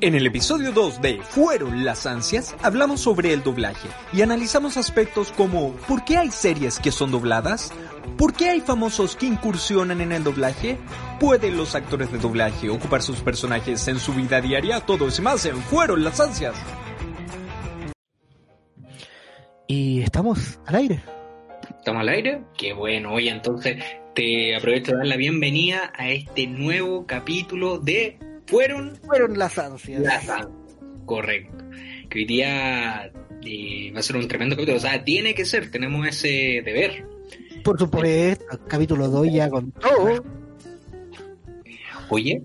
En el episodio 2 de Fueron las ansias, hablamos sobre el doblaje y analizamos aspectos como ¿por qué hay series que son dobladas? ¿Por qué hay famosos que incursionan en el doblaje? ¿Pueden los actores de doblaje ocupar sus personajes en su vida diaria? Todo eso y más en Fueron las ansias. Y estamos al aire. ¿Estamos al aire? Qué bueno, oye, entonces te aprovecho de dar la bienvenida a este nuevo capítulo de fueron, fueron las ansias. Las ansias. Correcto. Que hoy día eh, va a ser un tremendo capítulo. O sea, tiene que ser, tenemos ese deber. Por supuesto, capítulo 2 ya con todo. Oye,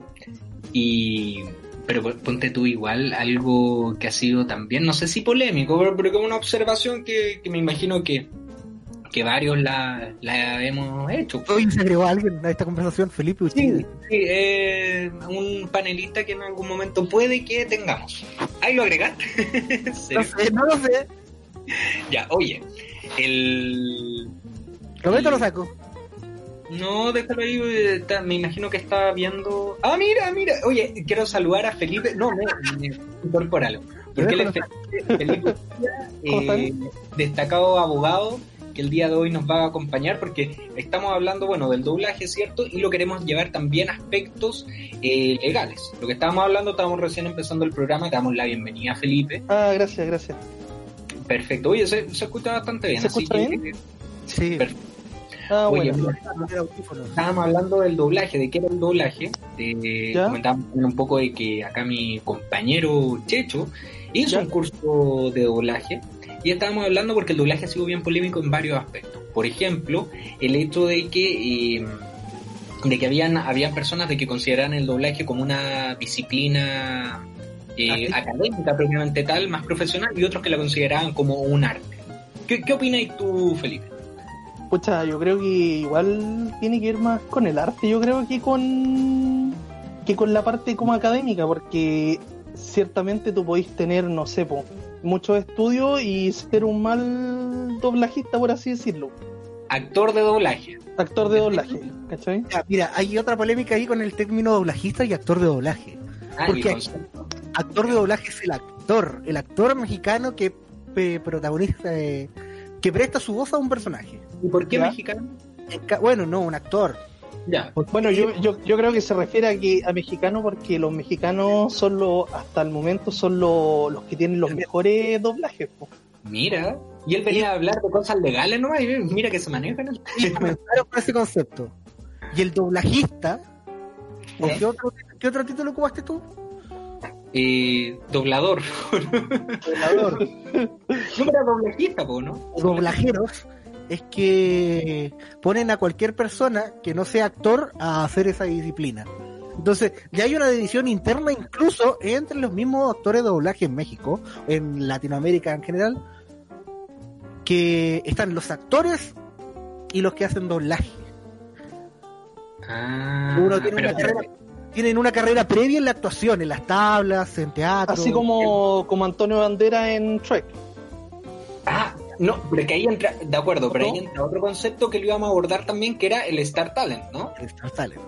y pero ponte tú igual algo que ha sido también, no sé si polémico, pero, pero como una observación que, que me imagino que, que varios la, la hemos hecho. Hoy se agregó alguien a esta conversación, Felipe Sí, sí eh, un panelista que en algún momento puede que tengamos. Ahí lo agregaste. no sé, no lo sé. Ya, oye, el... Roberto lo saco. No, déjalo ahí, está, me imagino que está viendo... Ah, mira, mira, oye, quiero saludar a Felipe, no, no, incorporalo. Porque él es Felipe, Felipe eh, destacado abogado que el día de hoy nos va a acompañar porque estamos hablando, bueno, del doblaje, ¿cierto? Y lo queremos llevar también a aspectos eh, legales. Lo que estábamos hablando, estábamos recién empezando el programa, te damos la bienvenida, Felipe. Ah, gracias, gracias. Perfecto. Oye, se, se escucha bastante bien. ¿Se escucha bien? sí. Perfecto. Ah, Oye, bueno. estábamos hablando del doblaje, de qué era el doblaje. Eh, comentábamos un poco de que acá mi compañero Checho hizo ¿Ya? un curso de doblaje y estábamos hablando porque el doblaje ha sido bien polémico en varios aspectos. Por ejemplo, el hecho de que eh, de que habían habían personas de que consideraran el doblaje como una disciplina eh, académica propiamente tal, más profesional, y otros que la consideraban como un arte. ¿Qué, qué opinas tú, Felipe? Pucha, yo creo que igual tiene que ir más con el arte, yo creo que con que con la parte como académica, porque ciertamente tú podéis tener, no sé, po, muchos estudios y ser un mal doblajista, por así decirlo. Actor de doblaje. Actor de doblaje, ¿cachai? Ya, mira, hay otra polémica ahí con el término doblajista y actor de doblaje. Ah, Porque aquí-. Actor de doblaje es el actor, el actor mexicano que eh, protagoniza, eh, que presta su voz a un personaje. ¿Y por qué ¿Ya? mexicano? En ca- Bueno, no, un actor. Ya. Bueno, yo, yo, yo creo que se refiere a que a mexicano porque los mexicanos son los, hasta el momento son los, los que tienen los mejores doblajes. po. Mira. Y él venía a hablar de cosas legales nomás y mira que se manejan. Y comenzaron con ese concepto. Y el doblajista, ¿o ¿Ya? ¿qué, otro, ¿qué otro título ocupaste tú? Eh, doblador. Doblador. No era doblajista, po, ¿no? o doblajeros es que ponen a cualquier persona que no sea actor a hacer esa disciplina. Entonces, ya hay una división interna incluso entre los mismos actores de doblaje en México, en Latinoamérica en general, que están los actores y los que hacen doblaje. Ah, Uno tiene pero una carrera, tienen una carrera previa en la actuación, en las tablas, en teatro. Así como, como Antonio Bandera en Trek. No, pero que ahí entra, de acuerdo, pero ahí entra otro concepto que lo íbamos a abordar también, que era el Star Talent, ¿no? el Star Talent.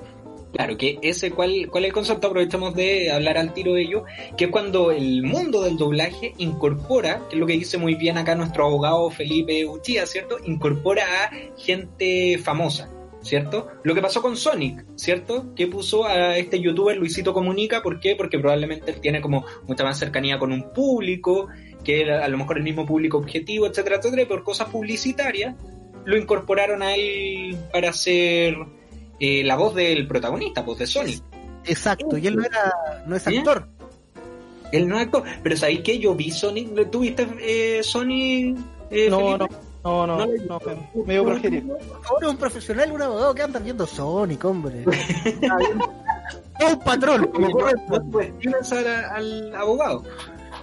Claro, que ese, ¿cuál, ¿cuál es el concepto? Aprovechamos de hablar al tiro de ello, que es cuando el mundo del doblaje incorpora, que es lo que dice muy bien acá nuestro abogado Felipe Uchía, ¿cierto? Incorpora a gente famosa, ¿cierto? Lo que pasó con Sonic, ¿cierto? Que puso a este youtuber Luisito Comunica, ¿por qué? Porque probablemente él tiene como mucha más cercanía con un público, que era a lo mejor el mismo público objetivo, etcétera, etcétera, y por cosas publicitarias lo incorporaron a él para ser eh, la voz del protagonista, voz de Sonic. Exacto, y él no era, no es ¿Eh? actor. Él no es actor, pero ¿sabéis que yo vi Sonic? ¿Tú viste eh, Sonic? eh, No, no, no, no, No no, medio. Por favor, un profesional, un abogado que anda viendo Sonic, hombre. Es un patrón, como corre no al, al abogado.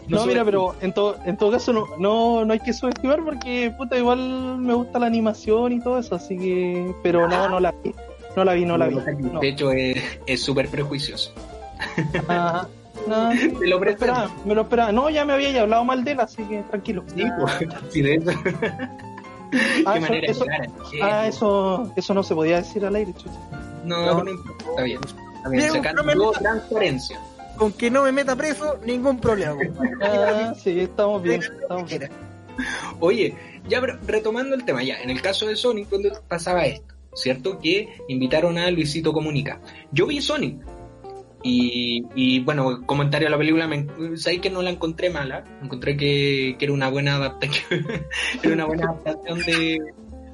No, No mira, pero en todo, en todo caso no, no, no hay que subestimar porque puta igual me gusta la animación y todo eso, así que pero no, no la vi. No la vi, no la vi. No. De hecho, es súper prejuicioso. Ajá. No, me lo esperaba, me lo esperaba. No, ya me había hablado mal de él, así que tranquilo. Sí, pues, sí, de eso. Ah, Qué eso- manera eso- clara. Ah, eso, eso no se podía decir al aire, chucha. No, No. no está bien. Está bien, sacando transparencia. Con que no me meta preso, ningún problema. Ah, sí, estamos bien, estamos bien. Oye, ya pero retomando el tema, ya, en el caso de Sonic, cuando pasaba esto, ¿cierto? Que invitaron a Luisito Comunica. Yo vi Sonic. Y, y, bueno, comentario a la película, me, sabéis que no la encontré mala, encontré que, que era una buena adaptación, era una buena adaptación de,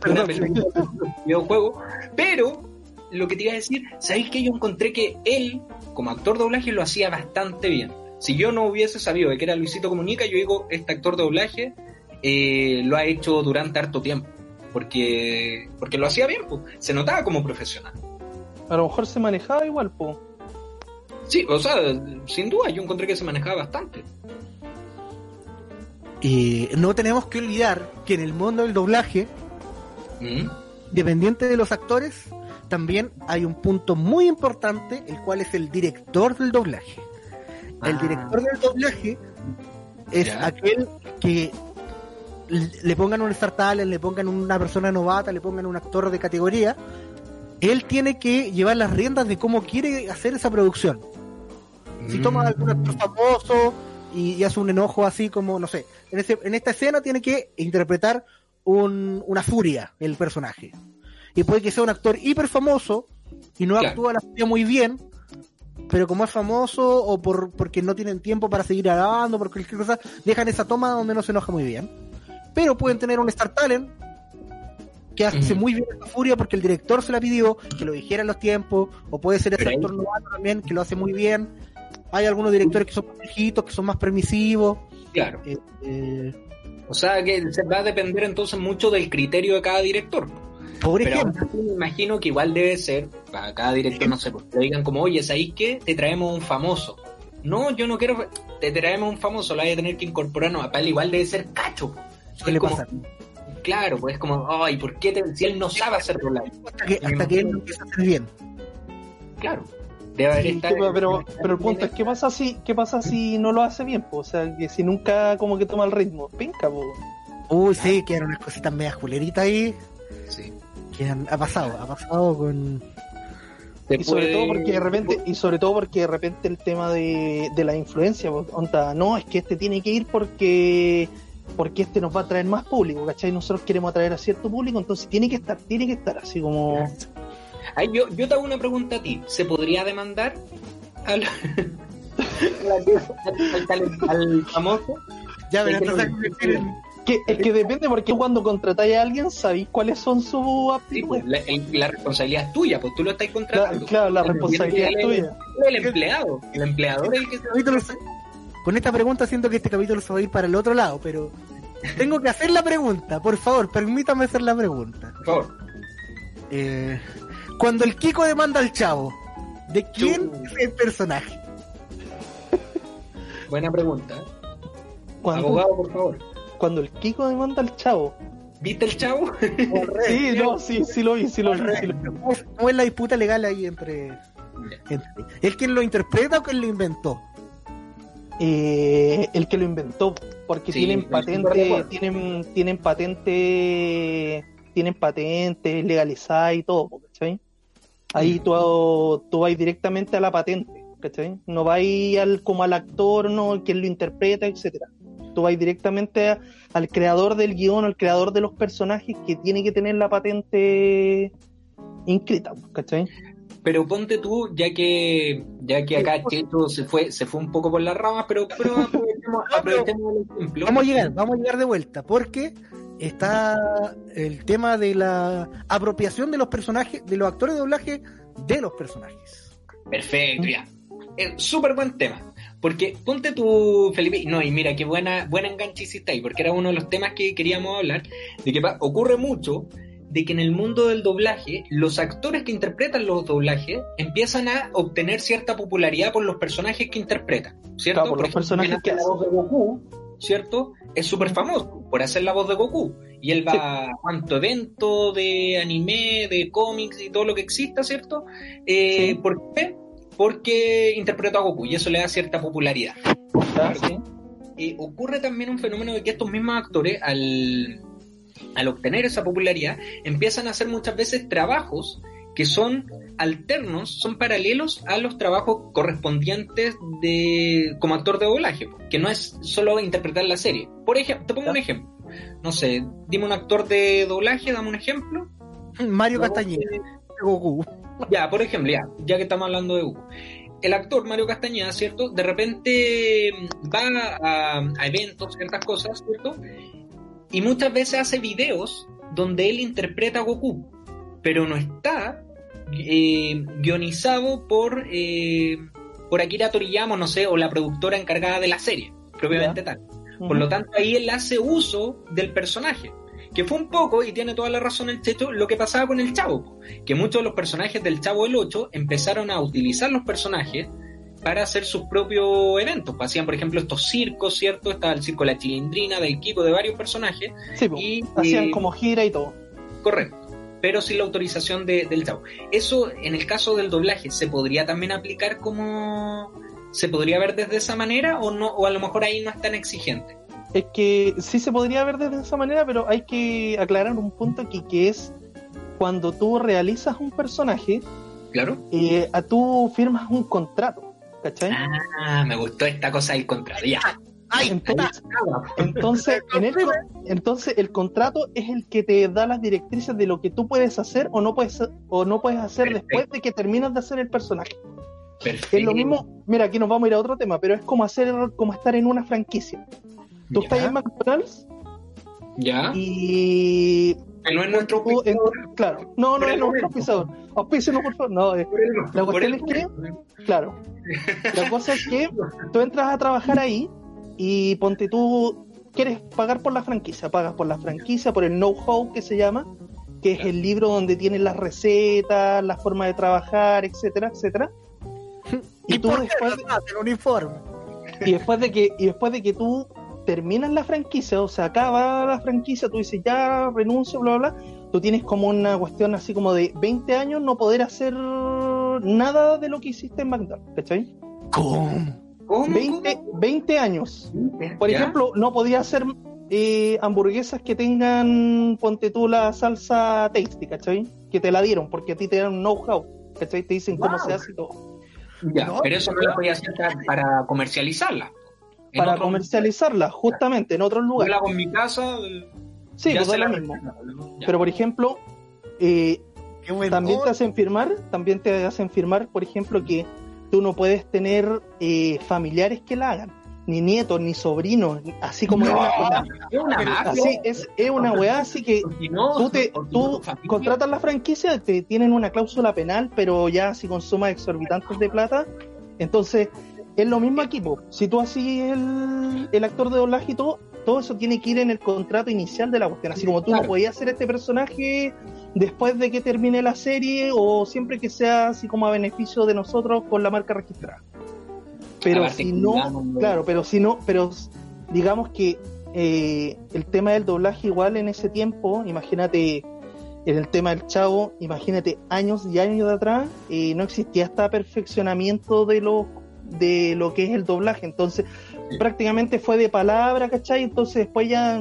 una película de un videojuego, pero lo que te iba a decir, sabéis que yo encontré que él, como actor de doblaje, lo hacía bastante bien. Si yo no hubiese sabido de que era Luisito Comunica, yo digo, este actor de doblaje eh, lo ha hecho durante harto tiempo. Porque, porque lo hacía bien, pues. se notaba como profesional. A lo mejor se manejaba igual, po. Sí, o sea, sin duda yo encontré que se manejaba bastante. Y no tenemos que olvidar que en el mundo del doblaje, Mm. dependiente de los actores, también hay un punto muy importante, el cual es el director del doblaje. El Ah. director del doblaje es Ya. aquel que le pongan un Star Talent, le pongan una persona novata, le pongan un actor de categoría, él tiene que llevar las riendas de cómo quiere hacer esa producción. Si toma Mm. algún actor famoso y, y hace un enojo así como, no sé, en, ese- en esta escena tiene que interpretar un- una furia el personaje. Y puede que sea un actor hiper famoso y no Claro. actúa la furia muy bien, pero como es famoso o por porque no tienen tiempo para seguir grabando, por cualquier cosa, dejan esa toma donde no se enoja muy bien. Pero pueden tener un Star Talent que hace muy bien esa furia porque el director se la pidió, que lo dijera en los tiempos, o puede ser ese actor novato también que lo hace muy bien. Hay algunos directores que son más viejitos, que son más permisivos. Claro. eh, eh, O sea que se va a depender entonces mucho del criterio de cada director. Por Pero ejemplo, me imagino que igual debe ser, para cada director, no sé, pues le digan como, oye, ¿sabéis qué? Te traemos un famoso. No, yo no quiero, te traemos un famoso, lo hay a tener que incorporarnos. A Pal igual debe ser cacho. suele Es como- pasar. Claro, pues es como, ay, ¿por qué te- si él no sabe hacer doblaje? Hasta que, hasta que él lo empieza a hacer bien. Claro. Debe haber Sí, estado- pero, pero, pero el punto es, ¿qué pasa si, qué pasa si no lo hace bien? po? O sea, que si nunca como que toma el ritmo, pinca, po. Uy, sí, quedan unas cositas medias culeritas ahí. Sí. Que han- ha pasado, ha pasado con. Y sobre todo porque de repente, y sobre todo porque de repente el tema de, de la influencia, po, onda, no, es que este tiene que ir porque porque este nos va a traer más público, ¿cachai? Nosotros queremos atraer a cierto público, entonces tiene que estar, tiene que estar así como Ay, yo, yo te hago una pregunta a ti. ¿Se podría demandar al, al, talent- al famoso? Ya, pero convertir en- que es que depende porque cuando contratáis a alguien sabéis cuáles son sus Sí, pues, aptitudes. la, responsabilidad es tuya, pues tú lo estás contratando. claro, la responsabilidad es tuya. El empleado, el empleador es el que se Con esta pregunta siento que este capítulo se va a ir para el otro lado, pero tengo que hacer la pregunta. Por favor, permítame hacer la pregunta. Por favor. Eh, cuando el Kiko demanda al chavo, ¿de quién es el personaje? Buena pregunta. ¿eh? Cuando, Abogado, por favor. Cuando el Kiko demanda al chavo. ¿Viste el chavo? Sí, no, sí, sí lo vi, sí lo vi. sí lo vi. ¿Cómo es- la disputa legal ahí entre, entre- ¿Es quien lo interpreta o quien lo inventó? Eh, el que lo inventó, porque Sí, tienen patente, tienen, tienen patente, tienen patente legalizada y todo, ¿cachai? Ahí tú, tú vas directamente a la patente, ¿cachai? No vas al, como al actor, no, quien lo interpreta, etcétera. Tú vas directamente a- al creador del guion, al creador de los personajes que tiene que tener la patente inscrita, ¿cachai? Pero ponte tú, ya que ya que acá Checho se fue se fue un poco por las ramas, pero, pero aprovechemos, aprovechemos el ejemplo. Vamos a llegar, vamos a llegar de vuelta, porque está el tema de la apropiación de los personajes, de los actores de doblaje de los personajes. Perfecto, ya. Es súper buen tema. Porque ponte tú, Felipe, no, y mira, qué buena, buena enganche hiciste ahí, porque era uno de los temas que queríamos hablar, de que pa- ocurre mucho de que en el mundo del doblaje, los actores que interpretan los doblajes empiezan a obtener cierta popularidad por los personajes que interpretan, ¿cierto? Claro, por los personajes que la voz de Goku, ¿cierto? Es súper famoso por hacer la voz de Goku. Y él va a cuanto evento de anime, de cómics y todo lo que exista, ¿cierto? Eh, Sí. ¿Por qué? Porque interpretó a Goku y eso le da cierta popularidad. ¿ya? Sí. Eh, ocurre también un fenómeno de que estos mismos actores, al, al obtener esa popularidad, empiezan a hacer muchas veces trabajos que son alternos, son paralelos a los trabajos correspondientes de como actor de doblaje, que no es solo interpretar la serie. Por ejemplo, te pongo un ejemplo. No sé, dime un actor de doblaje, dame un ejemplo. Mario Castañeda, Goku. Ya, por ejemplo, ya, ya que estamos hablando de Goku. El actor Mario Castañeda, ¿cierto? De repente mm, va a, a eventos, ciertas cosas, ¿cierto? Y muchas veces hace videos donde él interpreta a Goku, pero no está eh, guionizado por, eh, por Akira Toriyama, no sé, o la productora encargada de la serie, propiamente tal. Por lo tanto, ahí él hace uso del personaje. Que fue un poco, y tiene toda la razón el Checho, lo que pasaba con el Chavo. Que muchos de los personajes del Chavo del 8 empezaron a utilizar los personajes para hacer sus propios eventos. Hacían, por ejemplo, estos circos, ¿cierto? Estaba el circo La Chilindrina, de equipo de varios personajes. Sí. Y, hacían eh, como gira y todo. Correcto. Pero sin la autorización de- del Chavo. Eso, en el caso del doblaje, ¿se podría también aplicar como... ¿Se podría ver desde esa manera o no? O a lo mejor ahí no es tan exigente. Es que sí se podría ver desde esa manera, pero hay que aclarar un punto aquí que es cuando tú realizas un personaje, Claro. eh, a tú firmas un contrato, ¿cachai? Ah, me gustó esta cosa del contrato. Ya. ¡Ay! Entonces, entonces, en el, entonces el contrato es el que te da las directrices de lo que tú puedes hacer o no puedes o no puedes hacer Perfecto. después de que terminas de hacer el personaje. Perfecto. Es lo mismo, mira, aquí nos vamos a ir a otro tema, pero es como hacer como estar en una franquicia. Tú Ya. estás en McDonald's Ya. y Que no es nuestro en- claro, no, no es el nuestro auspiciador. Auspícenos, por favor. No, es- Por el- La cuestión el es que- claro. La cosa es que tú entras a trabajar ahí y ponte tú, quieres pagar por la franquicia, pagas por la franquicia, por el know-how que se llama, que es el libro donde tienen las recetas, la forma de trabajar, etcétera, etcétera. Y tú después, hacen uniforme? y después de que, y después de que tú terminas la franquicia, o sea, acaba la franquicia, tú dices ya renuncio, bla, bla, bla, tú tienes como una cuestión así como de 20 años no poder hacer nada de lo que hiciste en McDonald's, ¿cachai? ¿Cómo? ¿Cómo? 20, 20 años. Por ¿Ya? ejemplo, no podía hacer eh, hamburguesas que tengan, ponte tú la salsa tasty, ¿cachai? Que te la dieron, porque a ti te dan un know-how, ¿cachai? Te dicen cómo se hace y todo. Ya, No, pero eso no lo podía hacer para comercializarla. Para otro- comercializarla, justamente, en otros Yo lugares. la hago en mi casa. eh, Sí, pues es lo la- mismo. Ya. Pero por ejemplo, eh, también te hacen firmar, también te hacen firmar, por ejemplo, que tú no puedes tener eh, familiares que la hagan, ni nietos, ni sobrinos, así como es una- Es una mafia. así es, es una weá, así que no, tú te tú contratas la franquicia, te tienen una cláusula penal, pero ya si consumas exorbitantes de plata, entonces es lo mismo aquí, po. si tú así el, el actor de doblaje y todo, todo eso tiene que ir en el contrato inicial de la cuestión, así como tú Claro. no podías hacer este personaje después de que termine la serie o siempre que sea así como a beneficio de nosotros con la marca registrada. Pero si no, claro, pero si no, pero digamos que eh, el tema del doblaje igual en ese tiempo, imagínate en el tema del chavo, imagínate años y años de atrás, eh, no existía este perfeccionamiento de lo, de lo que es el doblaje, entonces Sí. prácticamente fue de palabra, ¿cachai? Entonces después ya...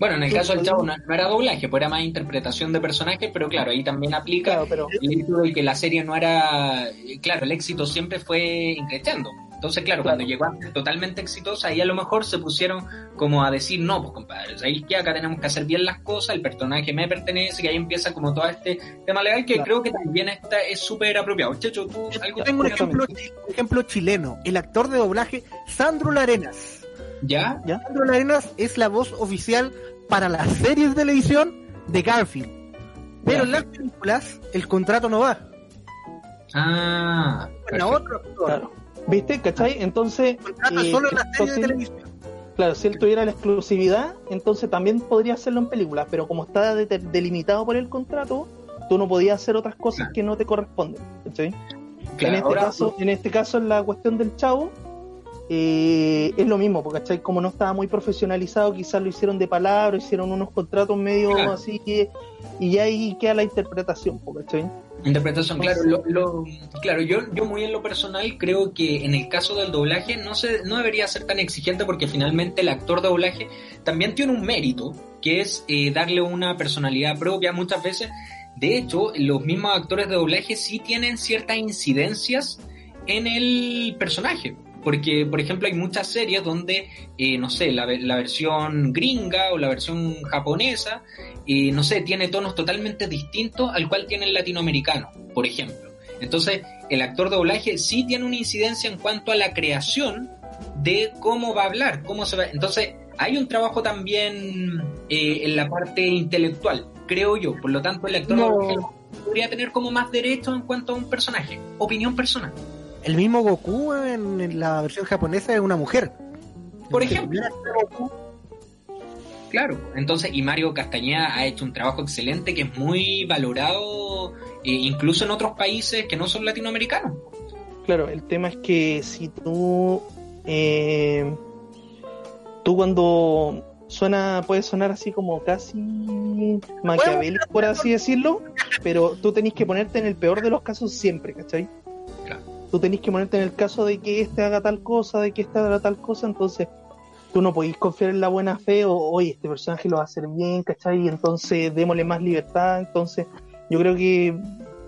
Bueno, en el caso del chavo no, no era doblaje, pues era más interpretación de personajes, pero claro, ahí también aplica Claro, pero... el hecho de que la serie no era. Claro, el éxito siempre fue increciendo. Entonces, claro, cuando llegó a ser totalmente exitosa, ahí a lo mejor se pusieron como a decir, no, pues compadre, ahí que acá tenemos que hacer bien las cosas, el personaje me pertenece, y ahí empieza como todo este tema legal que Claro. creo que también está, es súper apropiado. Checho, tú algo tengo un ejemplo, un ejemplo chileno. El actor de doblaje, Sandro Larenas. ¿Ya? Sandro Larenas es la voz oficial para las series de televisión de Garfield. Pero en las películas el contrato no va. Ah, Bueno, otro actor. ¿Viste? ¿Cachai? Entonces... Eh, solo en de televisión. Claro, si él tuviera la exclusividad, entonces también podría hacerlo en películas, pero como está de- delimitado por el contrato, tú no podías hacer otras cosas Claro. que no te corresponden. ¿cachai? Claro, en, este ahora- caso, en este caso, en la cuestión del chavo, eh, es lo mismo, porque ¿cachai? como no estaba muy profesionalizado, quizás lo hicieron de palabra, hicieron unos contratos medio Claro. así, que, y ya ahí queda la interpretación, ¿cachai? Interpretación, claro, lo, lo- claro, yo, yo muy en lo personal creo que en el caso del doblaje no se, no debería ser tan exigente porque finalmente el actor de doblaje también tiene un mérito, que es eh, darle una personalidad propia muchas veces. De hecho, los mismos actores de doblaje sí tienen ciertas incidencias en el personaje. Porque, por ejemplo, hay muchas series donde, eh, no sé, la, ve- la versión gringa o la versión japonesa y no sé, tiene tonos totalmente distintos al cual tiene el latinoamericano, por ejemplo. Entonces, el actor de doblaje sí tiene una incidencia en cuanto a la creación de cómo va a hablar, cómo se va. Entonces, hay un trabajo también eh, en la parte intelectual, creo yo. Por lo tanto, el actor de No. doblaje podría tener como más derecho en cuanto a un personaje, opinión personal. El mismo Goku en, en la versión japonesa es una mujer. Por ejemplo. Goku, Claro, entonces, y Mario Castañeda ha hecho un trabajo excelente que es muy valorado eh, incluso en otros países que no son latinoamericanos. Claro, el tema es que si tú, eh, tú cuando suena, puede sonar así como casi maquiavélico, por así decirlo, pero tú tenés que ponerte en el peor de los casos siempre, ¿cachai? Tú tenés que ponerte en el caso de que este haga tal cosa, de que este haga tal cosa, entonces tú no podéis confiar en la buena fe o, oye, este personaje lo va a hacer bien, ¿cachai? Y entonces démosle más libertad, entonces yo creo que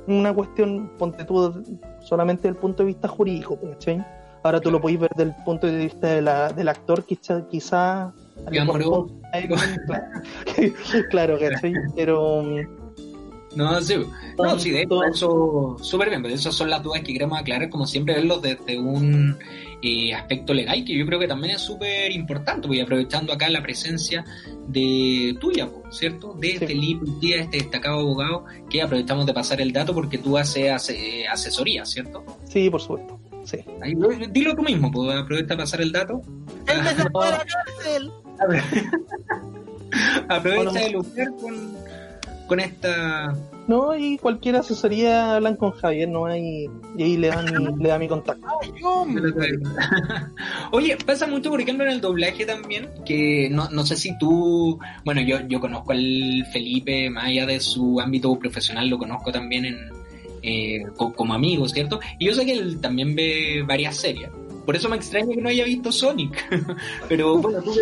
una cuestión, ponte tú solamente desde el punto de vista jurídico, ¿cachai? Ahora tú lo podéis ver desde el punto de vista de la, del actor, quizá, quizá claro, ¿cachai? Pero mm, No, sí, no, sí, de hecho, eso súper bien, pero esas son las dudas que queremos aclarar, como siempre, verlos desde un eh, aspecto legal, que yo creo que también es súper importante, voy aprovechando acá la presencia de tuya, po, ¿cierto? De Sí. Felipe Díaz, este destacado abogado, que aprovechamos de pasar el dato porque tú haces eh, asesoría, ¿cierto? sí, por supuesto. Sí. Ahí, dilo tú mismo, pues aprovecha de pasar el dato. ¡Él me sacó de la cárcel! Aprovecha de lucrar con, con esta No, y cualquier asesoría hablan con Javier, no hay. Y ahí le dan, le da mi contacto. ¡Ay, hombre! Oye, pasa mucho, por ejemplo, en el doblaje también, que no, no sé si tú, bueno, yo, yo conozco al Felipe, más allá de su ámbito profesional, lo conozco también en, eh, co- como amigo, ¿cierto? Y yo sé que él también ve varias series. Por eso me extraña que no haya visto Sonic. Pero bueno, tú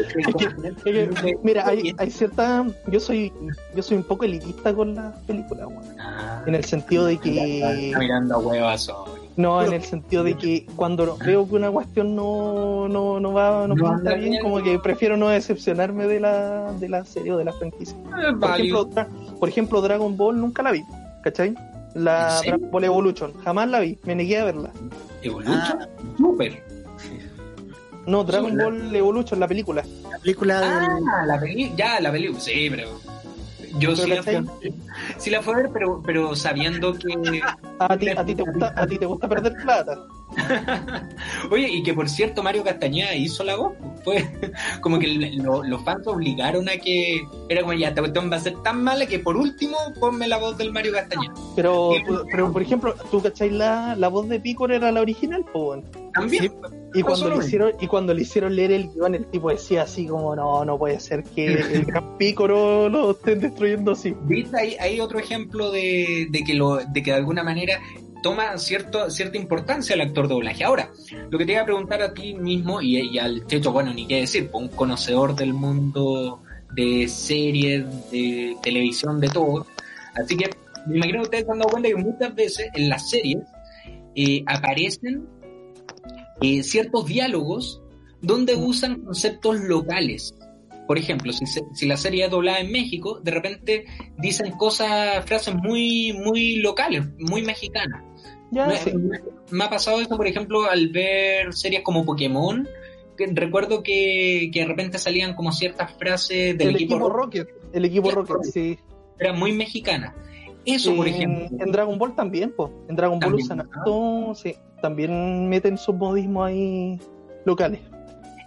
Mira, hay, hay cierta. Yo soy yo soy un poco elitista con las películas. Ah, En el sentido de que. está mirando a huevas. No, en el sentido de que cuando veo que una cuestión no, no, no va, no, No anda bien, como que prefiero no decepcionarme de la, de la serie o de la franquicia. Es Por ejemplo, por ejemplo, Dragon Ball nunca la vi, ¿cachai? La. Dragon Ball Evolution, jamás la vi, me negué a verla. Evolution, super. No, Dragon Sí, la- Ball Evolution, la película. La película del... Ah, la película, ya, la película, sí, pero... Yo sí la, ¿cachai? sí la fui a ver, pero, pero sabiendo que... A ti, a ti te gusta, a ti te gusta perder plata. Oye, y que por cierto Mario Castañeda hizo la voz. Fue como que lo- los fans obligaron a que... Era como, ya, esta cuestión va a ser tan mala que por último ponme la voz del Mario Castañeda. Pero, pero por ejemplo, ¿tú cachai la, la voz de Picor era la original? También. Sí. y cuando le hicieron, y cuando le hicieron leer el guion, el tipo decía así como no, no puede ser que el gran Picoro lo estén destruyendo así. ¿Viste? Hay, hay otro ejemplo de, de que lo, de que de alguna manera toma cierto, cierta importancia el actor de doblaje. Ahora, lo que te iba a preguntar a ti mismo y, al Checho, bueno, ni qué decir, pues, un conocedor del mundo de series, de televisión, de todo. Así que me imagino que ustedes se han dado cuenta que muchas veces en las series eh, aparecen eh, ciertos diálogos donde usan conceptos locales. Por ejemplo, si, si la serie es doblada en México, de repente dicen cosas, frases muy, muy locales, muy mexicanas. Ya, Me, sí. me ha pasado eso, por ejemplo, al ver series como Pokémon, que recuerdo que, que de repente salían como ciertas frases del el equipo, equipo Rocket, Rocket, el equipo. Rocket, sí. eran muy mexicanas. Eso, por en, ejemplo. en Dragon Ball también, pues. En Dragon Ball También, usan ¿ah? harto, sí. También meten sus modismos ahí locales.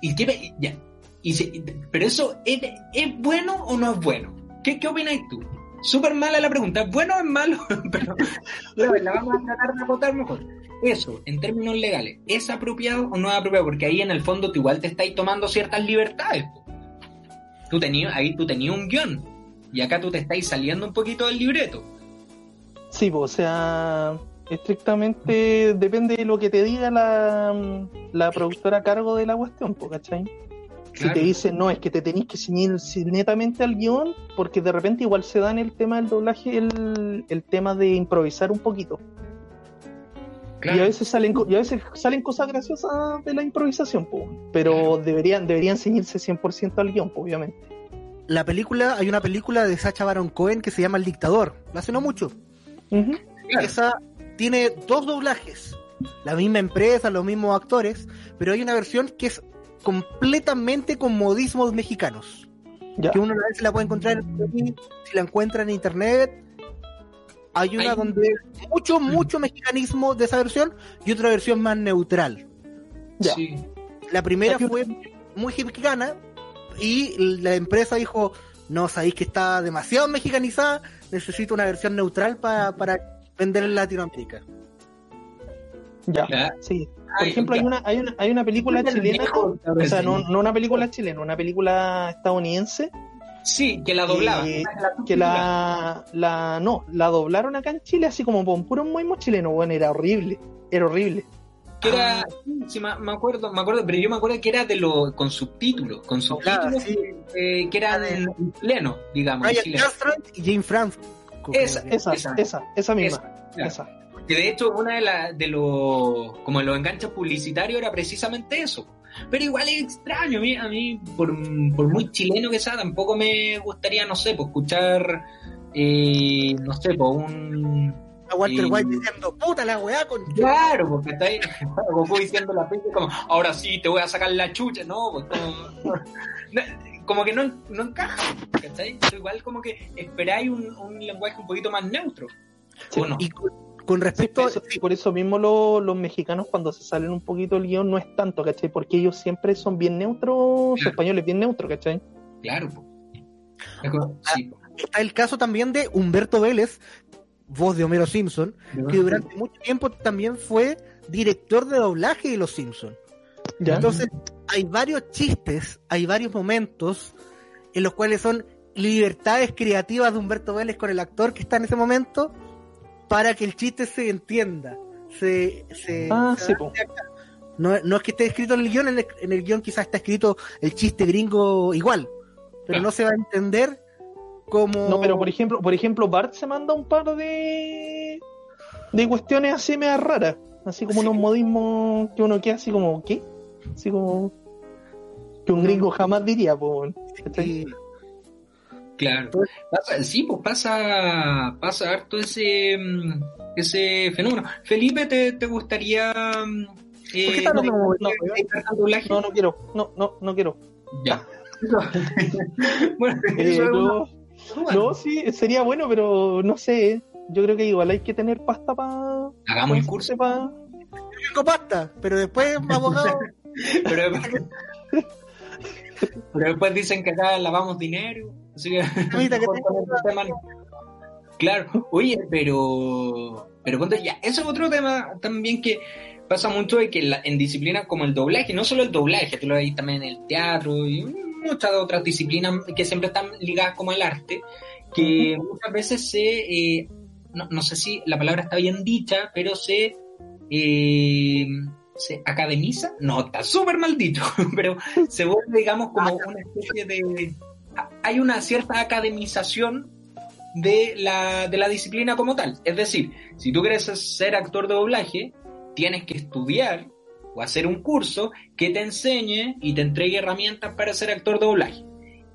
¿Y, qué, ya. Y se- pero eso, ¿es, ¿es bueno o no es bueno? ¿Qué, qué opinas tú? Súper mala la pregunta, ¿es bueno es malo? pero, pero la vamos a tratar de acotar mejor. Eso, en términos legales, ¿es apropiado o no es apropiado? Porque ahí en el fondo tú igual te estáis tomando ciertas libertades. Tú tenías, ahí tú tenías un guion, y acá tú te estáis saliendo un poquito del libreto. Sí, o sea, estrictamente depende de lo que te diga la, la productora a cargo de la cuestión, pues, Si Claro. te dice, no, es que te tenéis que ceñir netamente al guion, porque de repente igual se da en el tema del doblaje el, el tema de improvisar un poquito. Y a veces salen y a veces salen cosas graciosas de la improvisación, pues, pero deberían deberían ceñirse 100% al guion, obviamente. La película, hay una película de Sacha Baron Cohen que se llama El Dictador. La hace no mucho. Claro. Esa tiene dos doblajes. La misma empresa, los mismos actores, pero hay una versión que es completamente con modismos mexicanos. Ya. Que uno a veces la puede encontrar en si la encuentra en internet. Hay una Hay- donde mucho, mucho mexicanismo de esa versión y otra versión más neutral. Ya. Sí. La primera Aquí- fue muy mexicana y la empresa dijo, no, sabéis que está demasiado mexicanizada, necesito una versión neutral pa- para vender en Latinoamérica. Ya. Ya. Sí. Por ejemplo, hay una, hay una, hay una película chilena, o sea, no, no una película chilena, una película estadounidense Sí, que la doblaba. Eh, La que la, la, no, la doblaron acá en Chile así como con puro moimo chileno, bueno, era horrible, era horrible. que era sí, me, me acuerdo me acuerdo pero yo me acuerdo que era de lo con subtítulos con subtítulos sí. eh, que eran Ah, en chileno digamos Ryan y Jane Franco. Esa, Esa, Esa. esa, esa, misma, esa. Que de hecho una de las de los como los enganches publicitarios era precisamente eso pero igual es extraño a mí, a mí por, por muy chileno que sea tampoco me gustaría no sé pues escuchar eh, no sé pues un A Walter Y- White diciendo, puta la weá con... Claro, porque está ahí Goku diciendo la peste como, ahora sí, te voy a sacar la chucha, ¿no? Pues como, como que no, no encaja, ¿cachai? Pero igual como que esperáis un, un lenguaje un poquito más neutro. Sí. ¿O no? Y con, con Sí, respecto por, eso, por eso mismo lo- los mexicanos cuando se salen un poquito el guion no es tanto, ¿cachai? Porque ellos siempre son bien neutros, Claro. español es bien neutro, ¿cachai? Claro, como- sí, po. está el caso también de Humberto Vélez, voz de Homero Simpson, que durante mucho tiempo también fue director de doblaje de Los Simpsons. ¿Ya? Entonces, hay varios chistes, hay varios momentos en los cuales son libertades creativas de Humberto Vélez con el actor que está en ese momento para que el chiste se entienda. Se, se, ah, se sí, no, no es que esté escrito en el guion, en el, en el guion quizás está escrito el chiste gringo igual, pero no se va a entender como... No, pero por ejemplo, por ejemplo, Bart se manda un par de de cuestiones así medio raras, así como Sí. unos modismos que uno queda así como, ¿qué? Así como que un gringo jamás diría, pues. Claro. Pasa- sí, pues pasa, pasa harto ese, mm, ese fenómeno. Felipe, ¿te, te gustaría... mm, eh, ¿Por qué no, no? No, no quiero, no, no, no quiero. Ya. bueno, Eh, eso es no, una- no, sí, sería bueno, pero no sé. Yo creo que igual hay que tener pasta para. Hagamos el curso. Pa... tengo pasta, pero después abogado Pero, pero después dicen que acá lavamos dinero. Así que. No. Claro, oye, pero. Pero ponte ya, eso es otro tema también que pasa mucho de que la- en disciplinas como el doblaje, no solo el doblaje, tú lo ves también en el teatro y muchas otras disciplinas que siempre están ligadas como al arte, que muchas veces se. eh, no, no sé si la palabra está bien dicha, pero se. eh, se academiza, no, está súper mal dicho, pero se vuelve, digamos, como una especie de... Hay una cierta academización de la, de la disciplina como tal. Es decir, si tú quieres ser actor de doblaje, tienes que estudiar o hacer un curso que te enseñe y te entregue herramientas para ser actor de doblaje.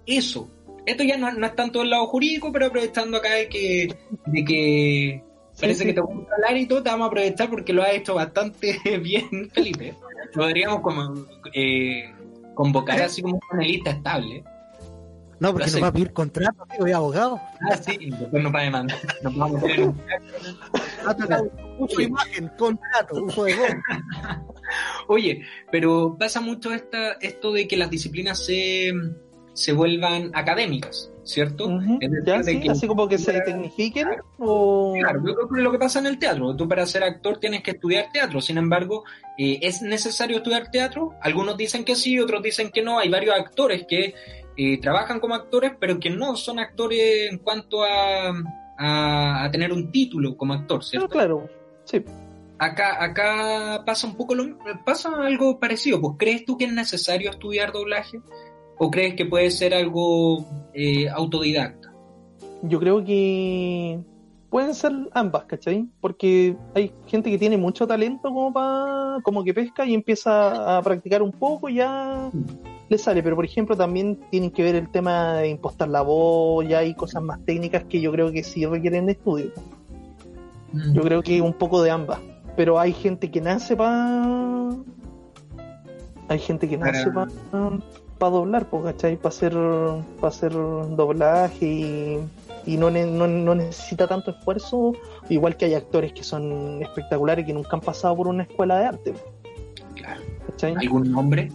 Eso. Esto ya no, no es tanto el lado jurídico, pero aprovechando acá de que, de que parece sí. que te gusta hablar y todo, te vamos a aprovechar porque lo has hecho bastante bien, Felipe. Podríamos como, eh, convocar así como un panelista estable. No, porque nos va a pedir contrato, amigo, y abogado. Ah, sí, después nos va a demandar. Nos vamos a un- uso de imagen, contrato, uso de voz. Oye, pero pasa mucho esta, esto de que las disciplinas se, se vuelvan académicas, ¿cierto? Ujú. Es decir, Ya, sí, que- así como que se tecnifiquen o... Claro, yo creo que lo que pasa en el teatro, tú para ser actor tienes que estudiar teatro, sin embargo, eh, ¿es necesario estudiar teatro? Algunos dicen que sí, otros dicen que no, hay varios actores que eh, trabajan como actores, pero que no son actores en cuanto a, a, a tener un título como actor, Ah, ¿cierto? claro, sí. Acá, acá pasa un poco lo, pasa algo parecido, pues ¿crees tú que es necesario estudiar doblaje? ¿O crees que puede ser algo eh, autodidacta? Yo creo que pueden ser ambas, ¿cachai? Porque hay gente que tiene mucho talento como pa, como que pesca y empieza a practicar un poco y ya le sale. Pero por ejemplo también tienen que ver el tema de impostar la voz, ya hay cosas más técnicas que yo creo que sí requieren estudio. Yo creo que un poco de ambas. Pero hay gente que nace para... Hay gente que nace Para- para para doblar, pues, ¿cachai? Para hacer, para hacer doblaje y, y no, ne- no, no necesita tanto esfuerzo, igual que hay actores que son espectaculares que nunca han pasado por una escuela de arte, Claro. ¿cachai? ¿Algún nombre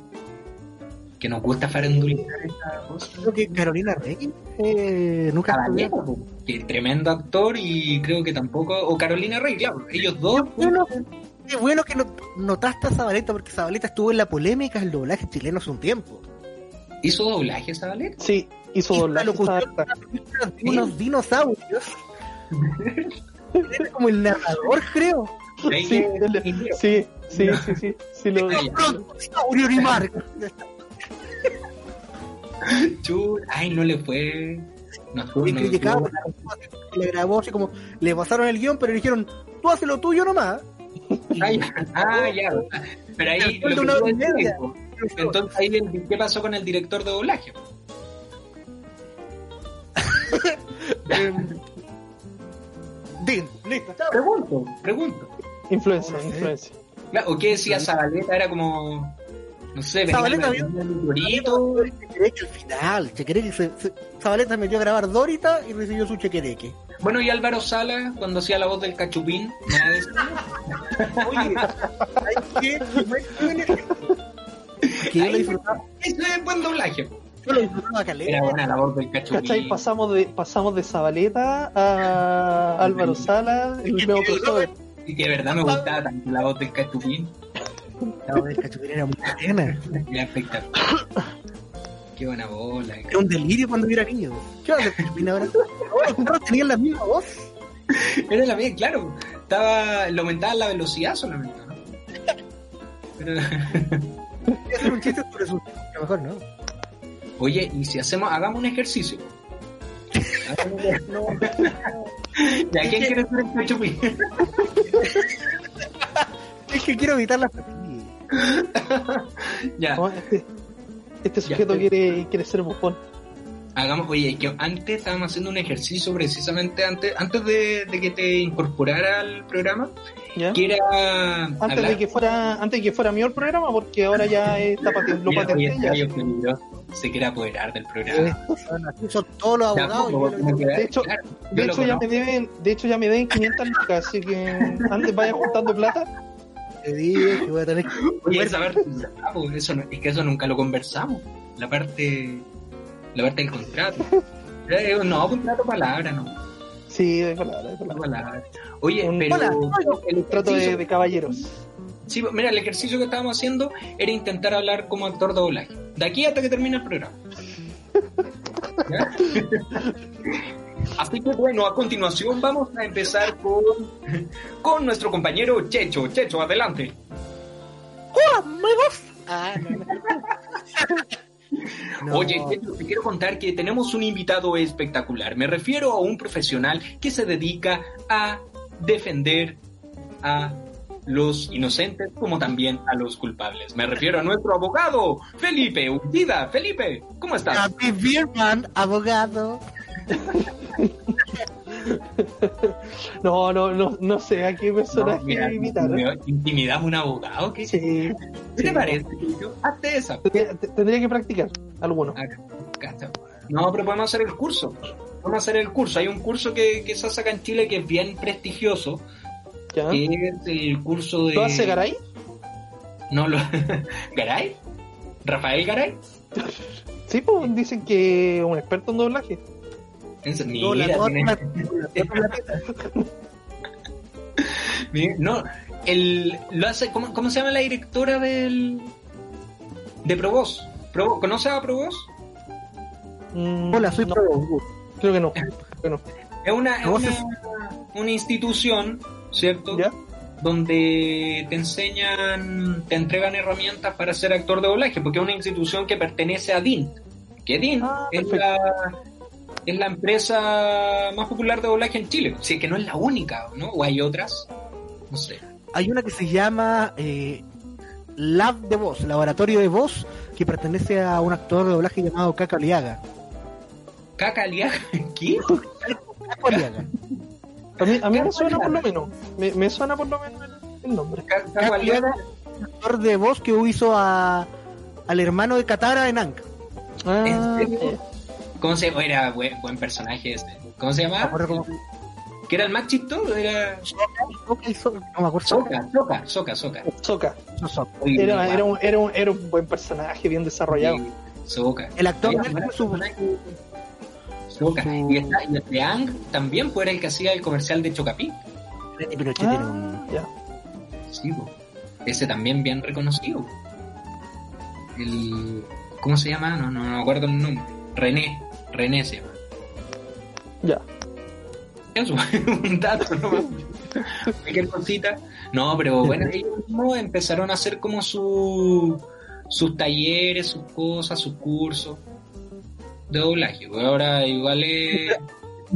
que nos gusta farandulizar esta cosa? Creo que Carolina Rey eh, nunca. Caballero, que tremendo actor y creo que tampoco, o Carolina Rey, claro, ellos dos. Bueno, qué bueno que no- notaste a Zabaleta, porque Zabaleta estuvo en la polémica del doblaje chileno hace un tiempo. ¿Hizo doblaje Zabaleta? Sí, hizo doblaje. esa- de unos dinosaurios. Era como el narrador, creo. Sí, sí, sí, sí, sí, sí, lo- Ay, dinosaurio no le fue. No fue. Y no- criticaban, le grabó así como, le pasaron el guion, pero le dijeron, tú haces lo tuyo nomás. Ay, ah, ya. Pero ahí. Lo que Entonces, ahí, el- ¿qué pasó con el director de doblaje? Em, Din, listo. Pregunto, pregunto. influencia, influencia. Claro, ¿O qué decía Zabaleta? Era como. No sé, venía Zabaleta dorito. Chequereque al final. Chequereque se, se- Zabaleta se metió a grabar Dorita y recibió su chequereque. Bueno, y Álvaro Sala, cuando hacía la voz del cachupín, nada de eso. Oye, hay que. Que yo lo disfrutaba, Eso es buen doblaje. yo lo disfrutaba caleta. Era buena la voz del ¿Cachai? cachupín. Pasamos de, pasamos de Zabaleta a Álvaro Sala, el nuevo crossover. Y que de verdad me gustaba tanto la voz del cachupín. La voz del cachupín era muy buena. Era espectacular. Qué buena bola. Era un delirio cuando yo era niño. ¿Qué va a hacer cachupín ahora? Perros tenían la misma voz. Era la mía, claro. Estaba, le aumentaban la velocidad solamente, ¿no? Pero- Voy a hacer un chiste sobre su. A lo mejor no. oye, y si hacemos, hagamos un ejercicio. Ejercicio. ¿Ya quién quiere ser el cachupín? Es que quiero evitar pastillas. ya. No, este, este Ya, sujeto pero- quiere, quiere ser bufón. Hagamos, oye, que antes estábamos haciendo un ejercicio precisamente antes, antes de, de que te incorporara al programa, ¿ya? que era Antes hablar- de que fuera, antes de que fuera mío el programa, porque ahora ya está paten- lo patenté este ya. peligroso se quiere apoderar del programa. Son todos los abogados. yo lo- De hecho- claro, De hecho, ya me deben, de hecho ya me deben 500 lucas, así que antes vaya juntando plata. te digo que voy a tener que. Oye, esa parte, pues, eso no- es que eso nunca lo conversamos. La parte, la parte del contrato. Eh, no, contrato palabra, no. Sí, de palabra, de palabra. palabra. Oye, Un- pero Hola, el Trato de, caballeros. sí, mira, el ejercicio que estábamos haciendo era intentar hablar como actor de doblaje. De aquí hasta que termine el programa. Así que bueno, a continuación vamos a empezar con, con nuestro compañero Checho. Checho, adelante. ¡Hola, amigos! Ah, no, no. No. Oye, te quiero contar que tenemos un invitado espectacular. Me refiero a un profesional que se dedica a defender a los inocentes como también a los culpables. Me refiero a nuestro abogado, Felipe Urdida. Felipe, ¿cómo estás? Happy Bierman, abogado. No, no, no, no sé a qué personaje No, mira, imitar. me- ¿Intimidamos a un abogado? ¿Qué, Sí, ¿Qué te parece? Hazte esa. Tendría, te- tendría que practicar alguno. Ah. No, pero podemos hacer el curso. Podemos hacer el curso. Hay un curso que, que se hace acá en Chile que es bien prestigioso, ¿Ya? que es el curso de... ¿Lo hace Garay? No, lo... ¿Garay? ¿Rafael Garay? Sí, pues dicen que es un experto en doblaje. En- No, la Mira, tiene- la mira, no, el, lo hace, ¿cómo, cómo se llama la directora del de Provoz? Provo- ¿Conoces a Provoz? Mm, Hola, soy no, Pro. Creo que no. creo que no. Es una, es una, institución, ¿cierto? ¿Ya? Donde te enseñan, te entregan herramientas para ser actor de doblaje, porque es una institución que pertenece a DIN. Que DIN Ah, es, perfecto. la, es la empresa más popular de doblaje en Chile. Sí, que no es la única, ¿no? O hay otras. No sé. Hay una que se llama eh, Lab de Voz, Laboratorio de Voz, que pertenece a un actor de doblaje llamado Caca Oliaga. Caca Aliaga, ¿qué? Caca Oliaga. A mí, a mí me suena por lo menos. Me, me suena por lo menos el, nombre. Ca- Caca Aliaga. Actor de voz que hizo a, al hermano de Katara en Anka. Ah, ¿En serio? ¿Cómo se Era buen, buen personaje ese. ¿Cómo se llamaba? cómo- ¿Que era el más chistoso? Era Soca hizo- No me acuerdo. Soca, Soca, Soca, Soca. Soca. Soca, Soca. Era, un, era, un, era un buen personaje, bien desarrollado. Sí, Soca. El actor su. Soca. su- Y, está, y el de Ang también fue el que hacía el comercial de Chocapi. René Pinochet era un- Ah, ya. Sí, po. ese también bien reconocido. El. ¿Cómo se llama? No, no, no me acuerdo el nombre. René. René se llama. Ya. Eso, un dato, ¿no? Cualquier cosita. No, pero bueno, ellos mismos empezaron a hacer como su, sus talleres, sus cosas, sus cursos de doblaje. Pues ahora igual es...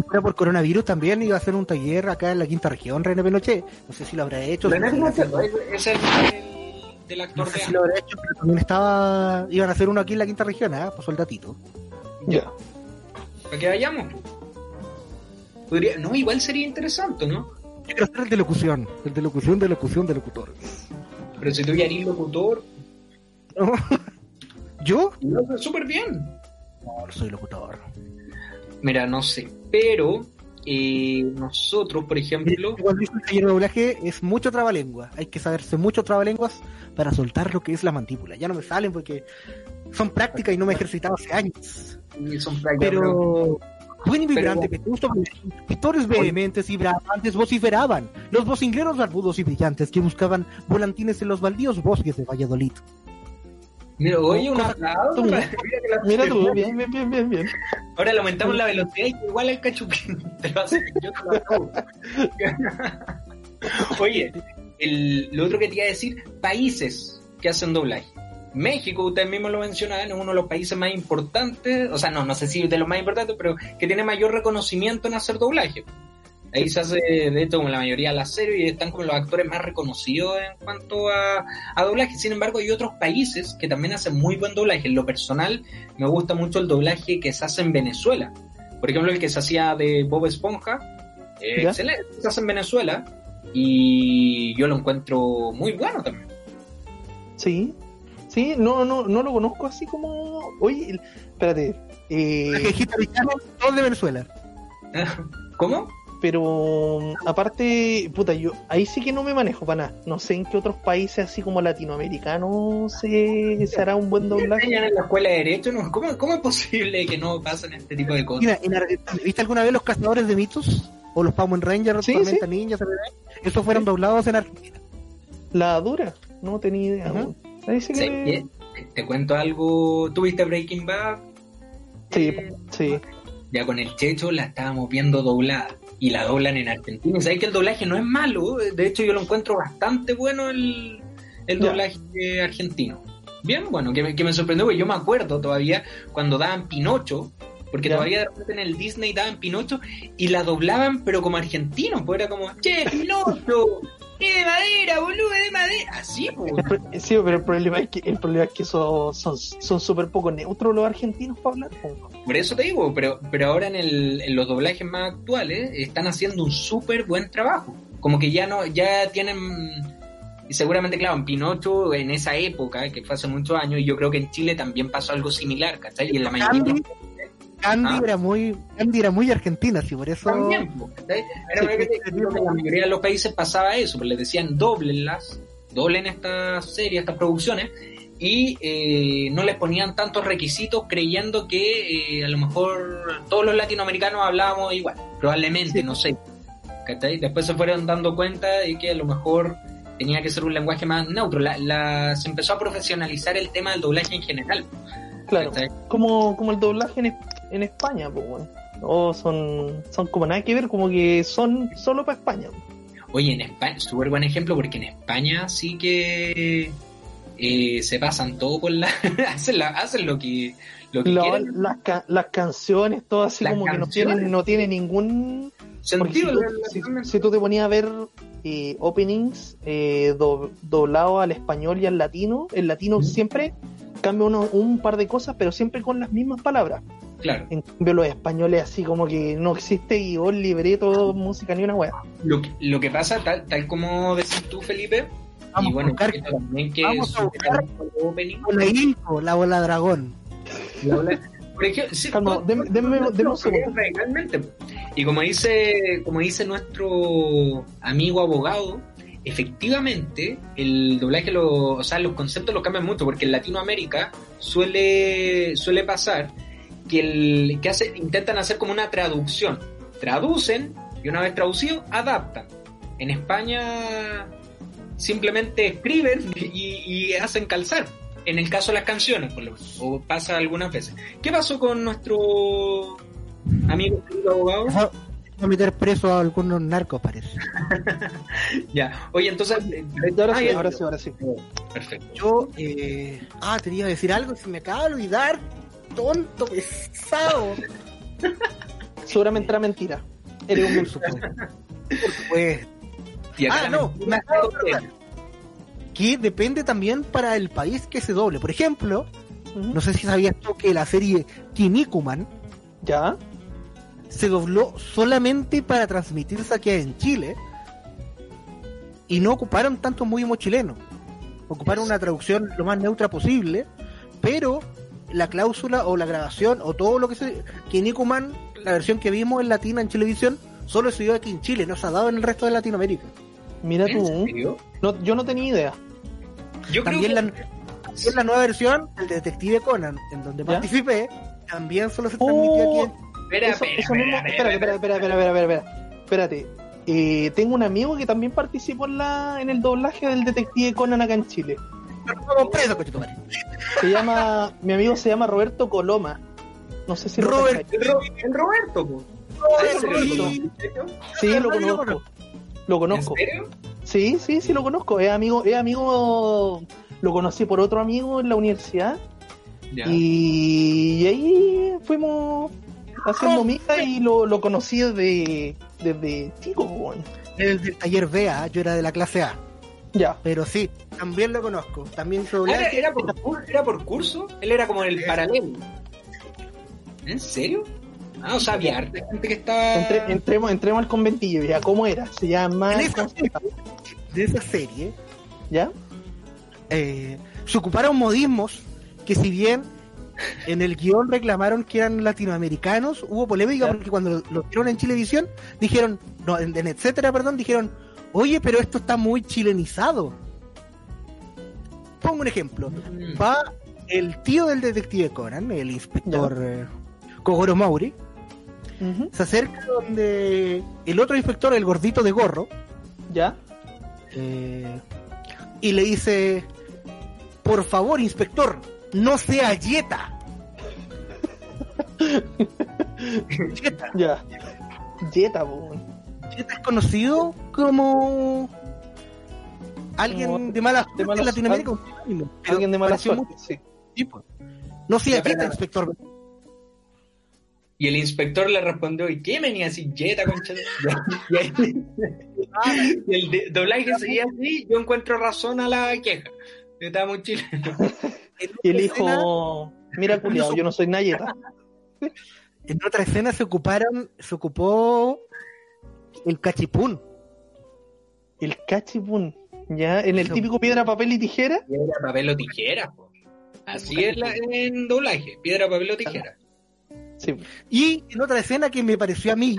Fuera por coronavirus también iba a hacer un taller acá en la quinta región, René Pinochet. No sé si lo habrá hecho. René Pinochet, es el del, del No actor sé de si lo habrá hecho, pero también estaba. Iban a hacer uno aquí en la quinta región, ¿ah? Pues el datito. Ya. Para que vayamos. Podría, no, igual sería interesante, ¿no? Yo quiero hacer el de locución. El de locución, de locución, de locutor. Pero si tú ya eres locutor, ¿No? ¿Yo? lo haces súper bien. No, no soy locutor. Mira, no sé, pero eh, nosotros, por ejemplo, Cuando dice el doblaje es mucho trabalengua. Hay que saberse mucho trabalenguas para soltar lo que es la mandíbula. Ya no me salen porque son prácticas y no me he ejercitado hace años. Son Pero buen y vibrante, Pero- vetusto, pintores vehementes y bravantes vociferaban. Los vocingleros barbudos y brillantes que buscaban volantines en los baldíos bosques de Valladolid. Mira, oye, un aplauso. Mira, tú, bien, bien, bien, bien, bien. Ahora le aumentamos la velocidad y igual el cachupín. Te lo hace, yo te lo acabo. Oye, el, lo otro que te iba a decir, países que hacen doblaje. México, ustedes mismos lo mencionaban, es uno de los países más importantes, o sea, no, no sé si de los más importantes, pero que tiene mayor reconocimiento en hacer doblaje. Ahí se hace, de hecho, como la mayoría de las series y están como los actores más reconocidos en cuanto a, a doblaje. Sin embargo, hay otros países que también hacen muy buen doblaje. En lo personal, me gusta mucho el doblaje que se hace en Venezuela. Por ejemplo, el que se hacía de Bob Esponja, eh, excelente, se hace en Venezuela y yo lo encuentro muy bueno también. Sí. Sí, no, no, no lo conozco así como. Oye, espérate. Eh, todos de Venezuela. ¿Cómo? pero aparte, puta, yo ahí sí que no me manejo para nada. No sé en qué otros países así como latinoamericanos se, se hará un buen doblaje. en la escuela de Derecho? ¿no? ¿Cómo, ¿Cómo es posible que no pasen este tipo de cosas? Mira, en Argentina, ¿viste alguna vez los cazadores de mitos? O los Power Rangers, Sí, sí. Esos fueron doblados en Argentina. La dura, no tenía idea. Ajá. Ahí sí que Sí, me- que- te, te cuento algo. ¿Tuviste Breaking Bad? Sí, Eh, sí. Ya con el Checho la estábamos viendo doblada. Y la doblan en Argentina. Y sabes que el doblaje no es malo. De hecho, yo lo encuentro bastante bueno el, el doblaje argentino. Bien, bueno, que me, que me sorprendió, porque yo me acuerdo todavía cuando daban Pinocho, porque todavía de repente en el Disney daban Pinocho y la doblaban, pero como argentino, pues era como, che, Pinocho, ¡qué de madera, boludo, de madera! Así, pues. El pro- Sí, pero el problema es que el problema es que son son son súper poco neutros los argentinos para hablar. po. Por eso te digo, pero, pero ahora en, el, en los doblajes más actuales están haciendo un súper buen trabajo. Como que ya no, ya tienen, y seguramente claro, en Pinocho en esa época, que fue hace muchos años, y yo creo que en Chile también pasó algo similar, ¿cachai? Y en la mayoría de los- Candy Ah. era muy Candy era muy argentina, sí, por eso También. Era Sí, que- que en la mayoría de los países pasaba eso, pues les decían doblenlas, doblen estas series, estas producciones, y eh, no les ponían tantos requisitos creyendo que eh, a lo mejor todos los latinoamericanos hablábamos igual, probablemente, no sé. ¿cachai? Después se fueron dando cuenta de que a lo mejor tenía que ser un lenguaje más neutro. La, la- se empezó a profesionalizar el tema del doblaje en general. Claro, como, como el doblaje en, en España, pues bueno. No, son, son como nada que ver, como que son solo para España. Oye, en España, súper buen ejemplo porque en España sí que eh, se pasan todo con la... hacen, la- hacen lo que, lo que La- quieren. las, ca- las canciones, todo así Las como que no tienen, no tiene ningún si, Sentido, si- si tú te ponías a ver eh, openings eh, do- doblados al español y al latino, el latino siempre cambia uno, un par de cosas, pero siempre con las mismas palabras. Claro. En cambio, los españoles así como que no existe guion, libreto, música ni una wea. Lo que, lo que pasa, tal, tal como decís tú, Felipe, Vamos y bueno, a buscar también que vamos a buscar- la Ilco, la bola dragón. Por ejemplo, sí, Calma, pues, un segundo. realmente. Y como dice, como dice nuestro amigo abogado, efectivamente el doblaje, lo, o sea, los conceptos lo cambian mucho, porque en Latinoamérica suele, suele pasar que, el, que hace, intentan hacer como una traducción. Traducen y una vez traducido, adaptan. En España simplemente escriben y, hacen calzar. En el caso de las canciones, por lo menos, o pasa algunas veces. ¿Qué pasó con nuestro amigo abogado? A meter preso a algunos narcos, parece. Ya, oye, entonces. Ahora ah, sí, ahora sí, ahora sí. Perfecto. Yo, eh... ah, te iba a decir algo y se me acaba de olvidar. Tonto, pesado. Seguramente era mentira. Eres un supuesto. Por supuesto. Y acá Ah, no, me acabo de. Que depende también para el país que se doble. Por ejemplo, no sé si sabías tú que la serie Kinnikuman ¿Ya? Se dobló solamente para transmitirse aquí en Chile y no ocuparon tanto muy chileno. Ocuparon una traducción lo más neutra posible, pero la cláusula o la grabación o todo lo que se... Kinnikuman, la versión que vimos en latina en televisión, solo se dio aquí en Chile, no se ha dado en el resto de Latinoamérica. Mira ¿En tú. serio? No, yo no tenía idea. Yo creo También que. la, también la nueva versión, el Detective Conan, en donde ¿Ya? participé, también solo se transmitió Oh, aquí en... Espera, Eso- espera, eso espera, mismo- espera, espera, espera, espera. Espérate. Eh, tengo un amigo que también participó en, la, en el doblaje del detective Conan acá en Chile. Preso. Se llama, mi amigo se llama Roberto Coloma. No sé si lo Robert- cachai. El, Ro- el Roberto, po. Robert, ¿En serio? sí. Lo Nadie lo conozco. Lo ¿En conozco. serio? Sí, sí, sí lo conozco. Es amigo, es amigo, lo conocí por otro amigo en la universidad Ya. y, y ahí fuimos haciendo mija y lo, lo conocí desde, desde chico, weón. El taller B, ah, yo era de la clase A. Ya. Pero sí, también lo conozco. También Ah, ¿Era, era por, ¿Era por curso? Él era como el paralelo. ¿En serio? Ah, o sea, había harta gente que estaba. Entre- entremos, entremos al conventillo, ya, ¿cómo era? Se llama. En esa serie, de esa serie ¿Ya? eh, se ocuparon modismos que si bien en el guion reclamaron que eran latinoamericanos, hubo polémica porque cuando lo, vieron en Chilevisión dijeron, no, en, en etcétera, perdón, dijeron, oye, pero esto está muy chilenizado. Pongo un ejemplo. Mm. Va el tío del detective Conan, el inspector eh, Kogoro Mauri, se acerca donde el otro inspector, el gordito de gorro, ¿Ya? eh, y le dice, por favor, inspector, no sea Jetta. Jetta. Ya. Jetta, weón. Jetta es conocido como alguien Como de mala de suerte en Latinoamérica. Alguien de mala suerte, sí. tipo. No sea Jetta, inspector. Y el inspector le respondió, ¿y qué venía así? Jeta, concha de-". Y ahí- y el de- doblaje seguía así, yo encuentro razón a la queja. Estaba muy chileno. Y el hijo, mira, culiao, yo no soy Nayeta. En otra escena se ocuparon, se ocupó el cachipún. El cachipún, ¿ya? En el Eso. típico piedra, papel y tijera. Piedra, papel o tijera. po. Así es la, en doblaje, piedra, papel o tijera. Sí. Y en otra escena que me pareció a mí,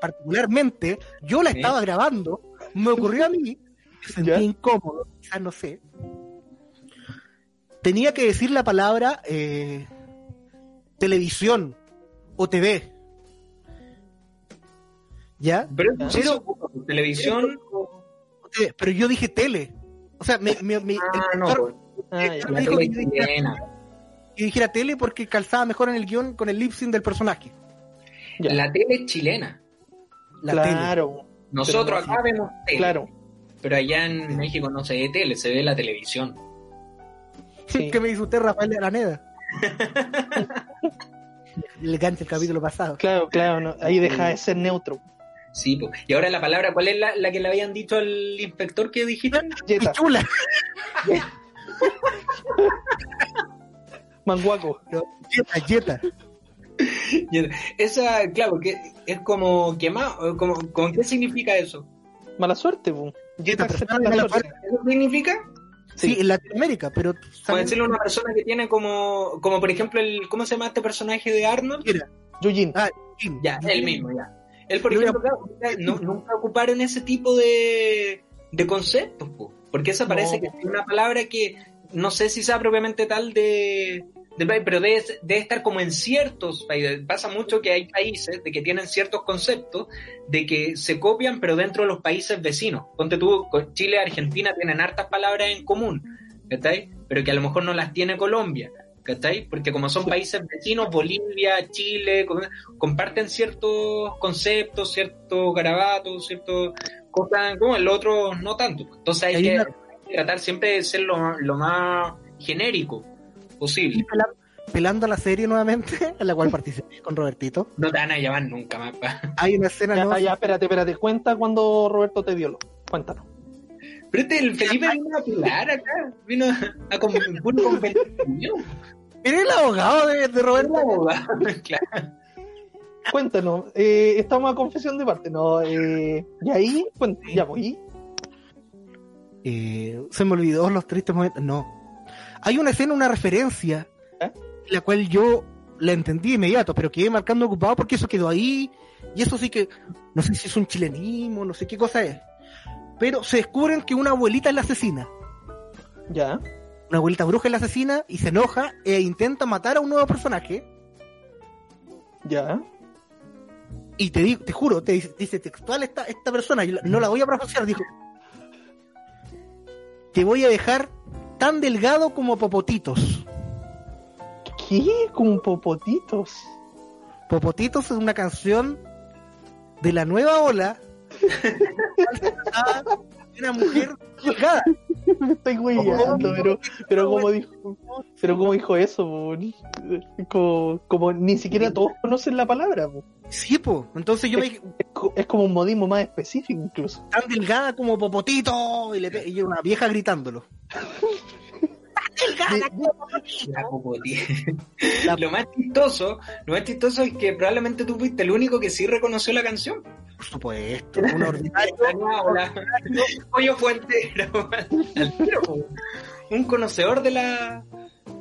particularmente, yo la estaba grabando, me ocurrió a mí, me sentí ¿Ya? incómodo, quizás no sé. Tenía que decir la palabra eh, televisión o TV. ¿Ya? Pero Pero- pues, televisión. O TV, Pero yo dije tele. O sea, me, me- me- Ah, el no, pues, Ah, me la dijo tele que yo dijera, tele porque calzaba mejor en el guion con el lip sync del personaje. Ya. La tele es chilena. La tele. claro, Nosotros Pero no, acá vemos tele. claro. Pero allá en México no se ve tele, se ve la televisión. Sí. ¿Qué me dice usted, Rafael de Araneda? Le gancha el capítulo pasado. Claro, claro, no, ahí deja de ser neutro. Sí. Y ahora la palabra, ¿cuál es la, la que le habían dicho al inspector que dijiste? Jetta, Chula. manguaco. Yeta, yeta. Esa, claro, que es como quemado. Como, ¿Con qué significa eso? Mala suerte, po. Acepta mala suerte. ¿Eso significa? Sí, en Latinoamérica, pero Puede ser una persona que tiene como, como por ejemplo, el, ¿cómo se llama este personaje de Arnold? Mira, Yujin. ah, Ya, Jim. él mismo, ya. Él, por Yo ejemplo, nunca, nu- nunca ocuparon ese tipo de, de conceptos, po, porque esa parece No. que es una palabra que no sé si sea propiamente tal de, del país, pero debe, debe estar como en ciertos países. Pasa mucho que hay países de que tienen ciertos conceptos de que se copian, pero dentro de los países vecinos. Ponte tú, con Chile y Argentina tienen hartas palabras en común, ¿cachai? Pero que a lo mejor no las tiene Colombia. ¿Cachai? Porque como son países vecinos, Bolivia, Chile, com- comparten ciertos conceptos, ciertos garabatos, ciertas cosas, como el otro no tanto. Entonces hay Hay que una- tratar siempre de ser lo, lo más genérico posible. pelando, pelando la serie nuevamente, en la cual participé con Robertito. No te van a llevar nunca más. pa. Hay una escena Ya, ¿no? ya, espérate, espérate. Cuenta cuando Roberto te violó. Cuéntanos. Pero este, el Felipe vino a apelar acá, vino a, a con, conversación. Era el abogado de, de Roberto. claro. Cuéntanos. Eh, estamos a confesión de parte, ¿no? Eh, y ahí, ya voy. Eh, se me olvidó los tristes momentos. No. Hay una escena, una referencia, ¿Eh? la cual yo la entendí de inmediato, pero quedé marcando ocupado porque eso quedó ahí. Y eso sí que, no sé si es un chilenismo, no sé qué cosa es. Pero se descubren que una abuelita es la asesina. Ya. Una abuelita bruja es la asesina y se enoja e intenta matar a un nuevo personaje. Ya. Y te digo, te juro, te dice, dice textual esta, esta persona, yo no la voy a pronunciar, dijo. Te voy a dejar tan delgado como popotitos. ¿Qué? Con popotitos. Popotitos es una canción de la nueva ola. una mujer delgada. Me estoy güeyando, pero, pero como dijo, pero como dijo eso, como, como ni siquiera todos conocen la palabra, po. Sí, po. Entonces yo me dije, es, co- es como un modismo más específico incluso. tan delgada como popotito. Y, le pe- y una vieja gritándolo. Tan delgada como popotito. La. La- Lo más chistoso, lo más chistoso es que probablemente tú fuiste el único que sí reconoció la canción. Por supuesto, un ordinario. Pollo po. Un conocedor de la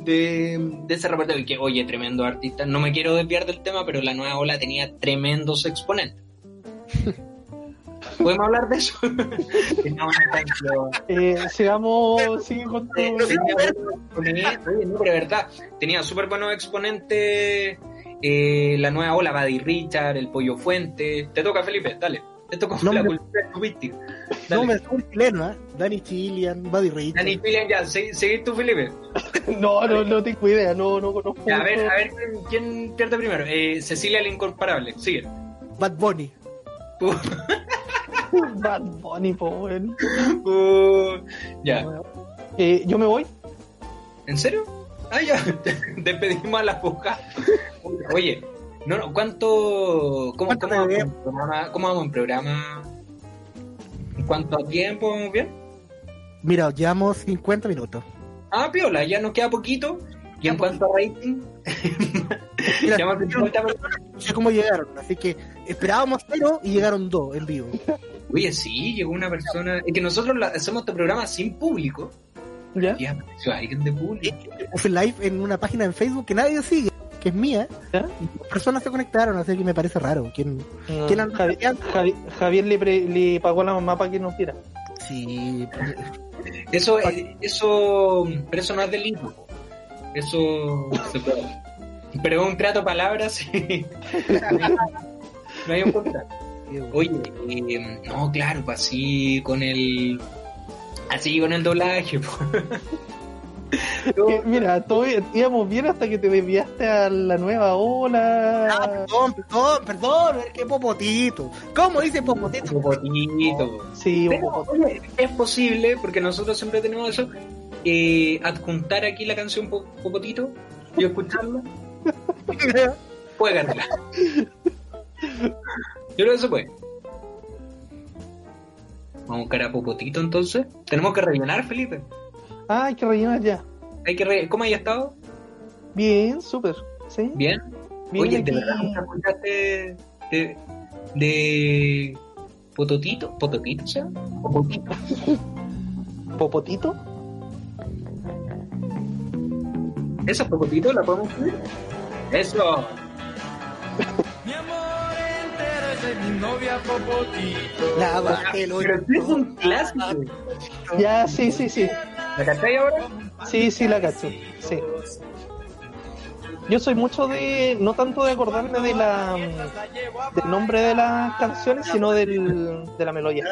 de, de ese repertorio que oye tremendo artista no me quiero desviar del tema pero la nueva ola tenía tremendos exponentes podemos hablar de eso. Eh, sigamos, sigue con tu... Tenía oye, no, pero verdad, tenía súper buenos exponentes. eh, la nueva ola, Buddy Richard, el Pollo Fuente. Te toca, Felipe, dale. Esto con No, la me- cultura estupística. No, Dale. me un chileno, ¿eh? Danny Chilian, Buddy Rich. Dani Pilian, ya, segui- seguí tú, Felipe. No, no, no tengo idea, no, no conozco. A ver, a ver quién, pierde primero. Eh, Cecilia la Incomparable, sigue. Bad Bunny. Bad Bunny, po, weón. uh, ya, Eh, yo me voy. ¿en serio? Ah, ya, despedimos a la boca. Oye, no, no, ¿cuánto, cómo, ¿Cuánto cómo, vamos en programa, ¿cómo vamos en programa? ¿En cuánto a tiempo vamos bien? Mira, llevamos 50 minutos. Ah, piola, ya nos queda poquito. Y en cuanto a rating, Mira, ya más de 50 minutos. no sé cómo llegaron, así que esperábamos cero y llegaron dos en vivo. Oye, sí, llegó una persona. Es que nosotros la- hacemos este programa sin público. ¿Ya? Y apareció alguien de público. Puse live en una página en Facebook que nadie sigue, que es mía, dos personas se conectaron, así que me parece raro. ¿Quién, No, ¿quién anda Javi- Javier le, pre- le pagó a la mamá para que nos viera. Sí, Eso, eh, eso, pero eso no es delito. Eso se puede. Pero es un trato de palabras. sí. no hay un contrato. Oye, eh, no, no, pues así con el, así con el doblaje. Que, mira, todo íbamos bien hasta que te desviaste a la nueva Ah, ola. perdón, perdón, perdón, es que popotito. ¿Cómo dice popotito? Popotito. Sí, Pero, oye, es posible, porque nosotros siempre tenemos eso, eh, adjuntar aquí la canción Po- Popotito y escucharla. Puede ganarla. Yo creo que se puede. Vamos a buscar a Popotito entonces. Tenemos que rellenar, Felipe. Ah, hay que rellenar ya. Hay que re- ¿Cómo hay estado? Bien, súper. ¿Sí? Bien. Bien Oye, aquí. ¿de verdad nunca escuchaste de, de Pototito? ¿Pototito, sea? Popotito. ¿Popotito? ¿Esa Popotito la podemos subir? Eso. La bajé, lo Pero sí es un clásico. Ya, sí, sí, sí. ¿La cachai ahora? Sí, sí, la cacho. Sí. Yo soy mucho de, no tanto de acordarme de la del nombre de las canciones, sino del, de la melodía.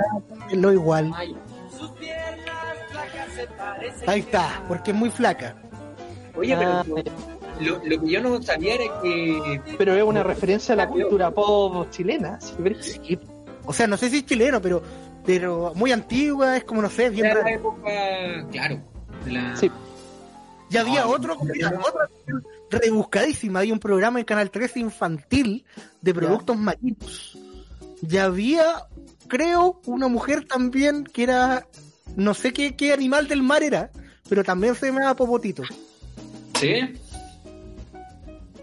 lo igual. Ahí está, porque es muy flaca. Oye, pero Ah, lo, lo que yo no sabía era que Pero es una referencia a la cultura pop chilena. Sí. O sea, no sé si es chileno, pero pero muy antigua, es como no sé, bien era la época, claro, de la... Sí. Y había otro, otra rebuscadísima, había un programa en Canal 13 infantil de productos marinos. Y había, creo, una mujer también que era, no sé qué, qué animal del mar era, pero también se llamaba Popotito. ¿Sí?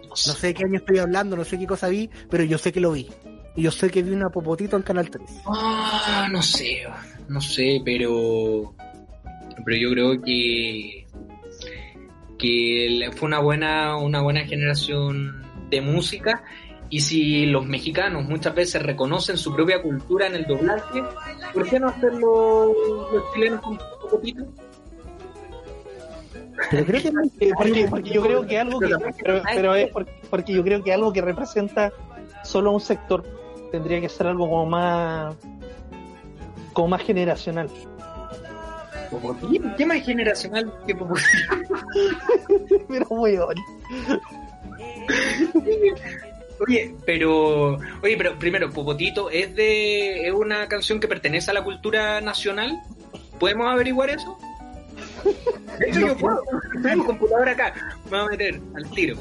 No sé qué año estoy hablando, no sé qué cosa vi, pero yo sé que lo vi. Y yo sé que vi una Popotito en Canal 13. Ah, no sé, no sé, pero pero yo creo que que fue una buena una buena generación de música y si los mexicanos muchas veces reconocen su propia cultura en el doblaje, ¿por qué no hacerlo los chilenos con poquito? Pero creo que Eh, porque, porque yo creo que algo que pero, pero es porque, porque yo creo que algo que representa solo un sector tendría que ser algo como más como más generacional ¿Qué más generacional que Popotito? pero weón Oye, pero, oye, pero primero, Popotito es de, es una canción que pertenece a la cultura nacional. ¿Podemos averiguar eso? De hecho, yo puedo. Tengo un computador acá. Me voy a meter al tiro.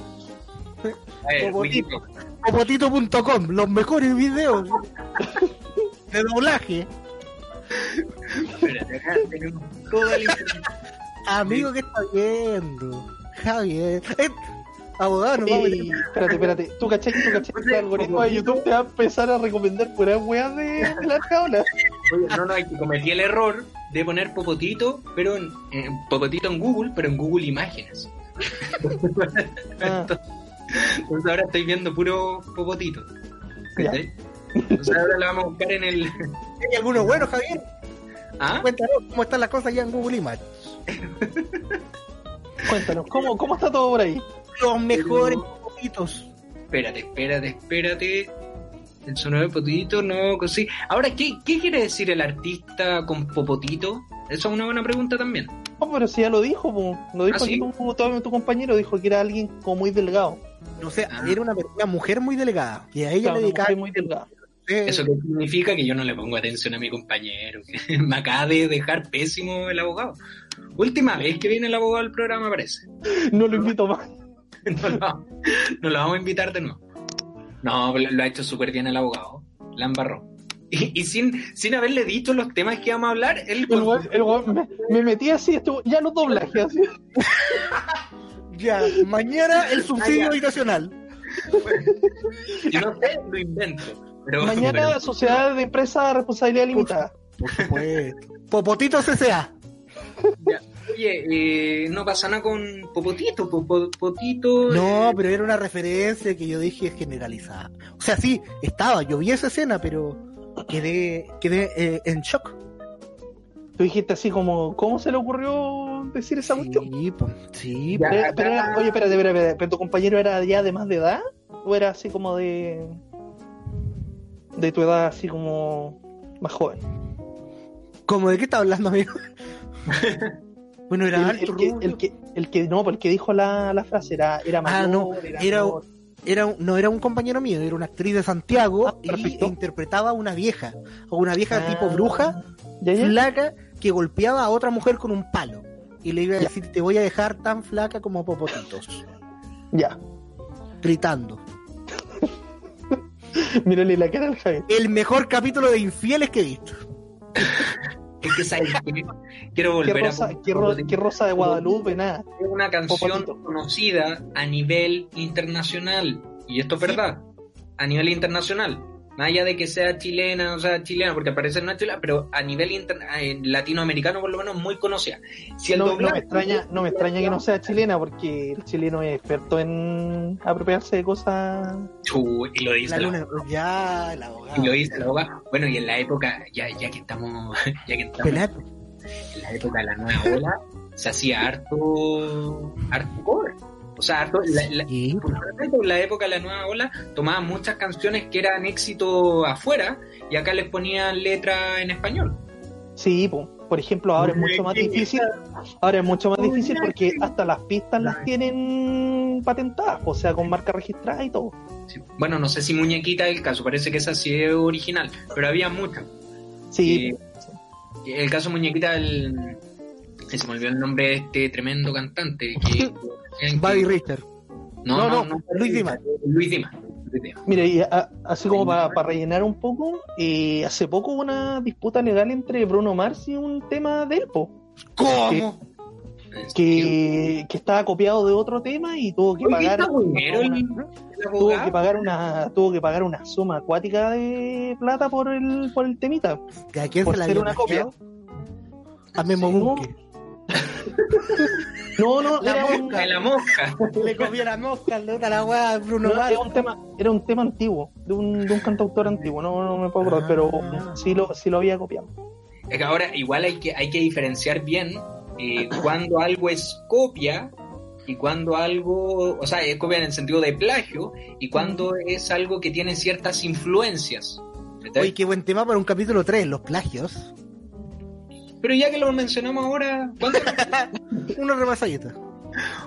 A ver, Popotito. popotito.com, los mejores videos de doblaje. Espérate, acá tenemos la información. Amigo, ¿qué está viendo? Javier. Eh, abogado, nos vamos Ey, espérate, espérate. ¿Tú cachai, tú cachai que el algoritmo de YouTube te va a empezar a recomendar puras weas de, de la jaula? Oye, no, no, hay que cometí el error de poner Popotito, pero en, en- Popotito en Google, pero en Google Imágenes. Ah, Entonces ahora estoy viendo puro Popotito. ¿Cachai? Entonces ahora la vamos a buscar en el. ¿Hay alguno bueno, Javier? ¿Ah? Cuéntanos cómo están las cosas ya en Google Images. cuéntanos, ¿cómo, ¿cómo está todo por ahí? Los mejores popotitos. Espérate, espérate, espérate. El sonido de Popotito, no, sí. Ahora, ¿qué, ¿qué quiere decir el artista con Popotito? Eso es una buena pregunta también. No, pero si ya lo dijo, po. lo dijo ¿Ah, sí? aquí tu compañero, dijo que era alguien como muy delgado. No sé, Ah. era una, una mujer muy delegada. Y a ella Claro, le dedicaba. mujer muy delgada. eh, Eso que significa que yo no le pongo atención a mi compañero. que Me acaba de dejar pésimo el abogado. Última vez que viene el abogado al programa, parece. No lo invito más. No lo, no lo vamos a invitar de nuevo. No, lo, lo ha hecho súper bien el abogado. La embarró. Y, y sin, sin haberle dicho los temas que íbamos a hablar, él El el weón me, me metí así, estuvo, ya los doblajes, así. Ya, mañana el subsidio Ah, ya. habitacional. yo no sé, lo invento. Pero, Mañana, Sociedad de Empresa Responsabilidad Limitada. Por supuesto. Popotito CCA. Oye, eh, no pasa nada con Popotito, Popotito. No, pero era una referencia que yo dije generalizada. O sea, sí, estaba, yo vi esa escena, pero quedé, quedé eh, en shock. Tú dijiste así como, ¿cómo se le ocurrió decir esa cuestión? Sí, pues, sí, Ya, Pero- pero era- oye, espérate, espérate, espérate, ¿pero tu compañero era ya de más de edad? ¿O era así como de. de tu edad, así como. más joven? ¿Cómo de qué está hablando, amigo? bueno, era El, alto, el que, el que, el que, no, el que dijo la, la frase era, era mayor, Ah, no, era- era un- no era un compañero mío, era una actriz de Santiago Ah, y interpretaba a una vieja, o una vieja Ah, tipo bruja, ¿Ya, ya? flaca, que golpeaba a otra mujer con un palo. Y le iba a Ya. decir, te voy a dejar tan flaca como popotitos. Ya. Gritando. Mírale la cara al Javier. El mejor capítulo de infieles que he visto. Es que ¿sabes qué? quiero ¿Qué volver rosa, a qué, ro- qué rosa de Guadalupe? Nada. Es una canción Popotito. conocida a nivel internacional. Y esto es verdad. A nivel internacional. Más allá de que sea chilena, o sea, chilena, porque aparece no es chilena, pero a nivel eh, latinoamericano por lo menos muy conocida. Si el No, no doblaje- me extraña, no me extraña que no sea chilena, porque el chileno es experto en apropiarse de cosas. Y lo dice La la, luna, ya, la y lo abogada. dice la abogada. Bueno, y en la época, ya, ya que estamos, ya que estamos Pelaco. en la época de la nueva ola, se hacía harto, harto cover. O sea, harto, la, la- Sí, Probablemente en la época de la nueva ola tomaban muchas canciones que eran éxito afuera y acá les ponían letra en español. Sí, po. por ejemplo, ahora es mucho más difícil. Ahora es mucho más difícil porque hasta las pistas las tienen patentadas, o sea, con marca registrada y todo. Sí. Bueno, no sé si Muñequita es el caso, parece que esa sí es original, pero había muchas. Sí, Eh, el caso Muñequita, el, se me olvidó el nombre de este tremendo cantante. Que, que- Buddy Richter. no, no, no, no, Luis Dimas. Luis Dimas. Mira, y a- así como para rellenar un poco, eh, hace poco hubo una disputa legal entre Bruno Mars y un tema de él, po, ¿Cómo? que, que estaba copiado de otro tema y tuvo que pagar una- el tuvo que pagar una tuvo que pagar una suma acuática de plata por el por el temita ¿Que ¿A quién por se la ser una plagiado? A Memo Sí, ¿no? No La era mosca. De la mosca. Le comió la mosca, le otra la weá a Bruno no, Mars. era un tema era un tema antiguo de un, de un cantautor antiguo no, no me puedo acordar pero Ah. sí lo sí lo había copiado Es que ahora igual hay que, hay que diferenciar bien eh, cuando algo es copia y cuando algo, o sea, es copia en el sentido de plagio y cuando es algo que tiene ciertas influencias. Oye, qué buen tema para un capítulo 3, los plagios. Pero ya que lo mencionamos ahora. Una repasadita.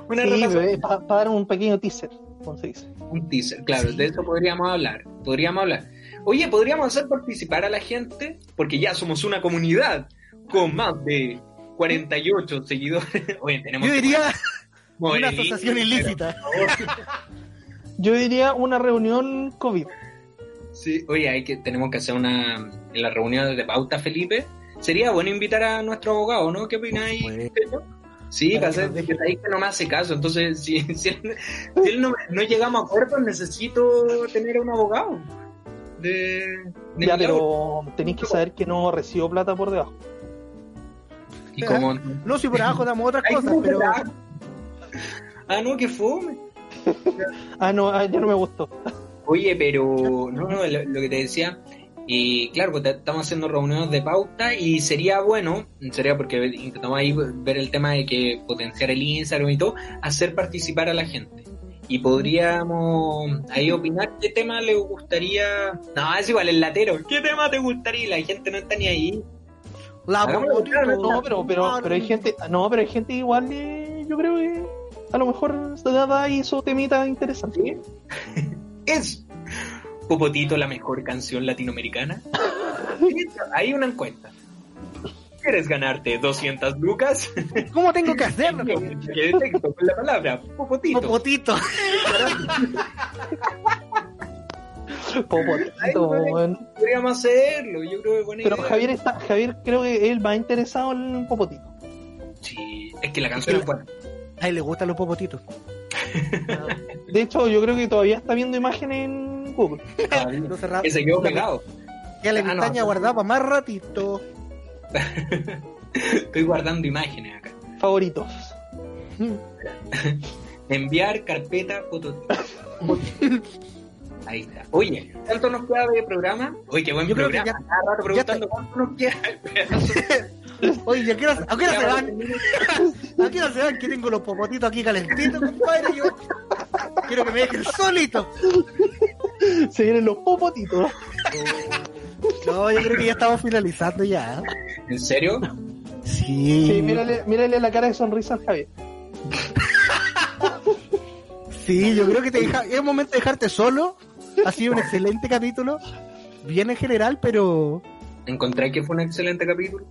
Una sí para dar un pequeño teaser como se dice Un teaser, claro, de eso podríamos hablar. Podríamos hablar. Oye, podríamos hacer participar a la gente, porque ya somos una comunidad con más de 48 seguidores. Oye, tenemos Yo que diría una asociación ilícita. yo diría una reunión covid Sí, oye, hay que, tenemos que hacer una en la reunión de pauta, Felipe. Sería bueno invitar a nuestro abogado, ¿no? ¿Qué opináis? Pues, Sí, Para para que ahí que no me hace caso. Entonces, si, si él, si él no, no llegamos a acuerdo, necesito tener un abogado. De, de ya pero tenéis que saber que no recibo plata por debajo Y como, no, si por abajo damos otras cosas, ¿cómo pero? Ah, no, que fome. ah no ah, ya no me gustó Oye, pero no, no, lo, lo que te decía, y claro, pues estamos haciendo reuniones de pauta y sería bueno, sería porque intentamos ahí ver el tema de que potenciar el Instagram y todo, hacer participar a la gente. Y podríamos ahí opinar qué tema le gustaría. No, es igual, el latero. ¿Qué tema te gustaría? La gente no está ni ahí. la claro, No, pero, pero, pero hay gente, no, pero hay gente igual, eh, yo creo que a lo mejor se da ahí su temita interesante. ¿Es Popotito la mejor canción latinoamericana? Hay una encuesta. ¿Quieres ganarte 200 lucas? ¿Cómo tengo que hacerlo? Que detecto con la palabra Popotito. Popotito. Popotito, Ay, weón. Podríamos hacerlo, yo creo que buena Pero idea. Javier está, Javier creo que él va interesado en Popotito. Sí, es que la canción es buena. A él le gustan los popotitos. De hecho, yo creo que todavía está viendo imágenes en Google. Lo cerramos. Que se quedó pegado. Ya la Ah, no. pestaña guardada para más ratito. Estoy guardando imágenes acá. favoritos. Enviar carpeta foto. Ahí está. Oye, ¿cuánto nos queda de programa? Oye, qué buen Yo creo que programa. ya- Cada rato preguntando cuánto nos queda. Oye, ¿a qué hora, a qué hora se van? ¿A qué hora se van? Que tengo los popotitos aquí calentitos, compadre. Yo quiero que me dejen solito. Se vienen los popotitos. No, yo creo que ya estamos finalizando ya. ¿En serio? Sí. Sí, mírale, mírale la cara de sonrisa al Javier. Sí, yo creo que te deja, es momento de dejarte solo. Ha sido un excelente capítulo. Bien en general, pero Encontré que fue un excelente capítulo.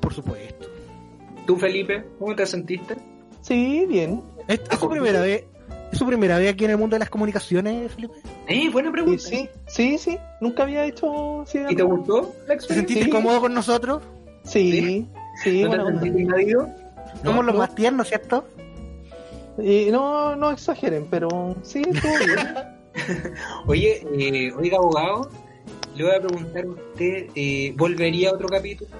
por supuesto. ¿Tú, Felipe, cómo te sentiste? Sí, bien. ¿Es, es su primera vez? ¿Es su primera vez aquí en el mundo de las comunicaciones, Felipe? Eh, buena Sí, pregunta. sí, sí, sí. Nunca había hecho. Sí, ¿Y te gustó la ¿Te experiencia? sentiste Sí. cómodo con nosotros? Sí, sí, ¿No te sentiste invadido? Somos los no. más tiernos, ¿cierto? Y no, no exageren, pero sí, estuvo bien. Oye, eh, oiga, abogado, le voy a preguntar a usted, eh, ¿volvería a otro capítulo?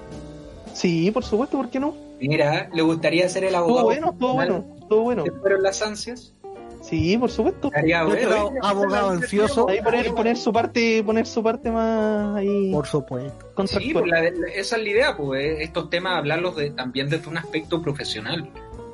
Sí, por supuesto, ¿por qué no? Mira, ¿le gustaría ser el abogado? bueno, estuvo bueno, estuvo bueno. ¿Te fueron las ansias? Sí, por supuesto. Estaría bueno, ¿eh? abogado ansioso. Ahí poner, poner su parte, poner su parte más ahí Por supuesto. Sí, pues la- la- esa es la idea, pues eh, estos temas hablarlos de, también desde un aspecto profesional,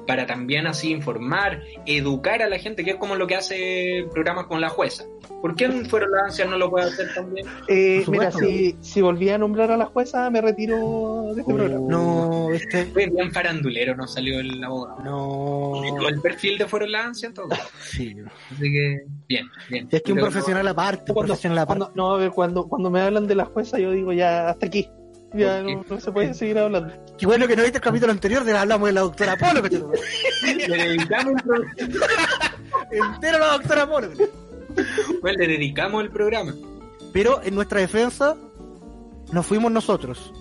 para también así informar, educar a la gente, que es como lo que hace programas con la jueza. ¿Por qué en Fueron las Ansias no lo puede hacer también? Eh, mira, si, si volví a nombrar a la jueza, me retiro de este programa. No, este. Fue bien farandulero, no salió el abogado. No. El perfil de Fueron las Ansias, todo. Sí. Así que, bien, bien. Es que un profesional aparte, un profesional aparte. cuando- no, a ver, cuando, cuando me hablan de la jueza, yo digo ya hasta aquí. Ya no, no se puede seguir hablando. Qué bueno que no viste el capítulo anterior de hablamos de la doctora Polo, que Le dedicamos el programa. entero la doctora Polo. Pues le dedicamos el programa. Pero en nuestra defensa, no fuimos nosotros.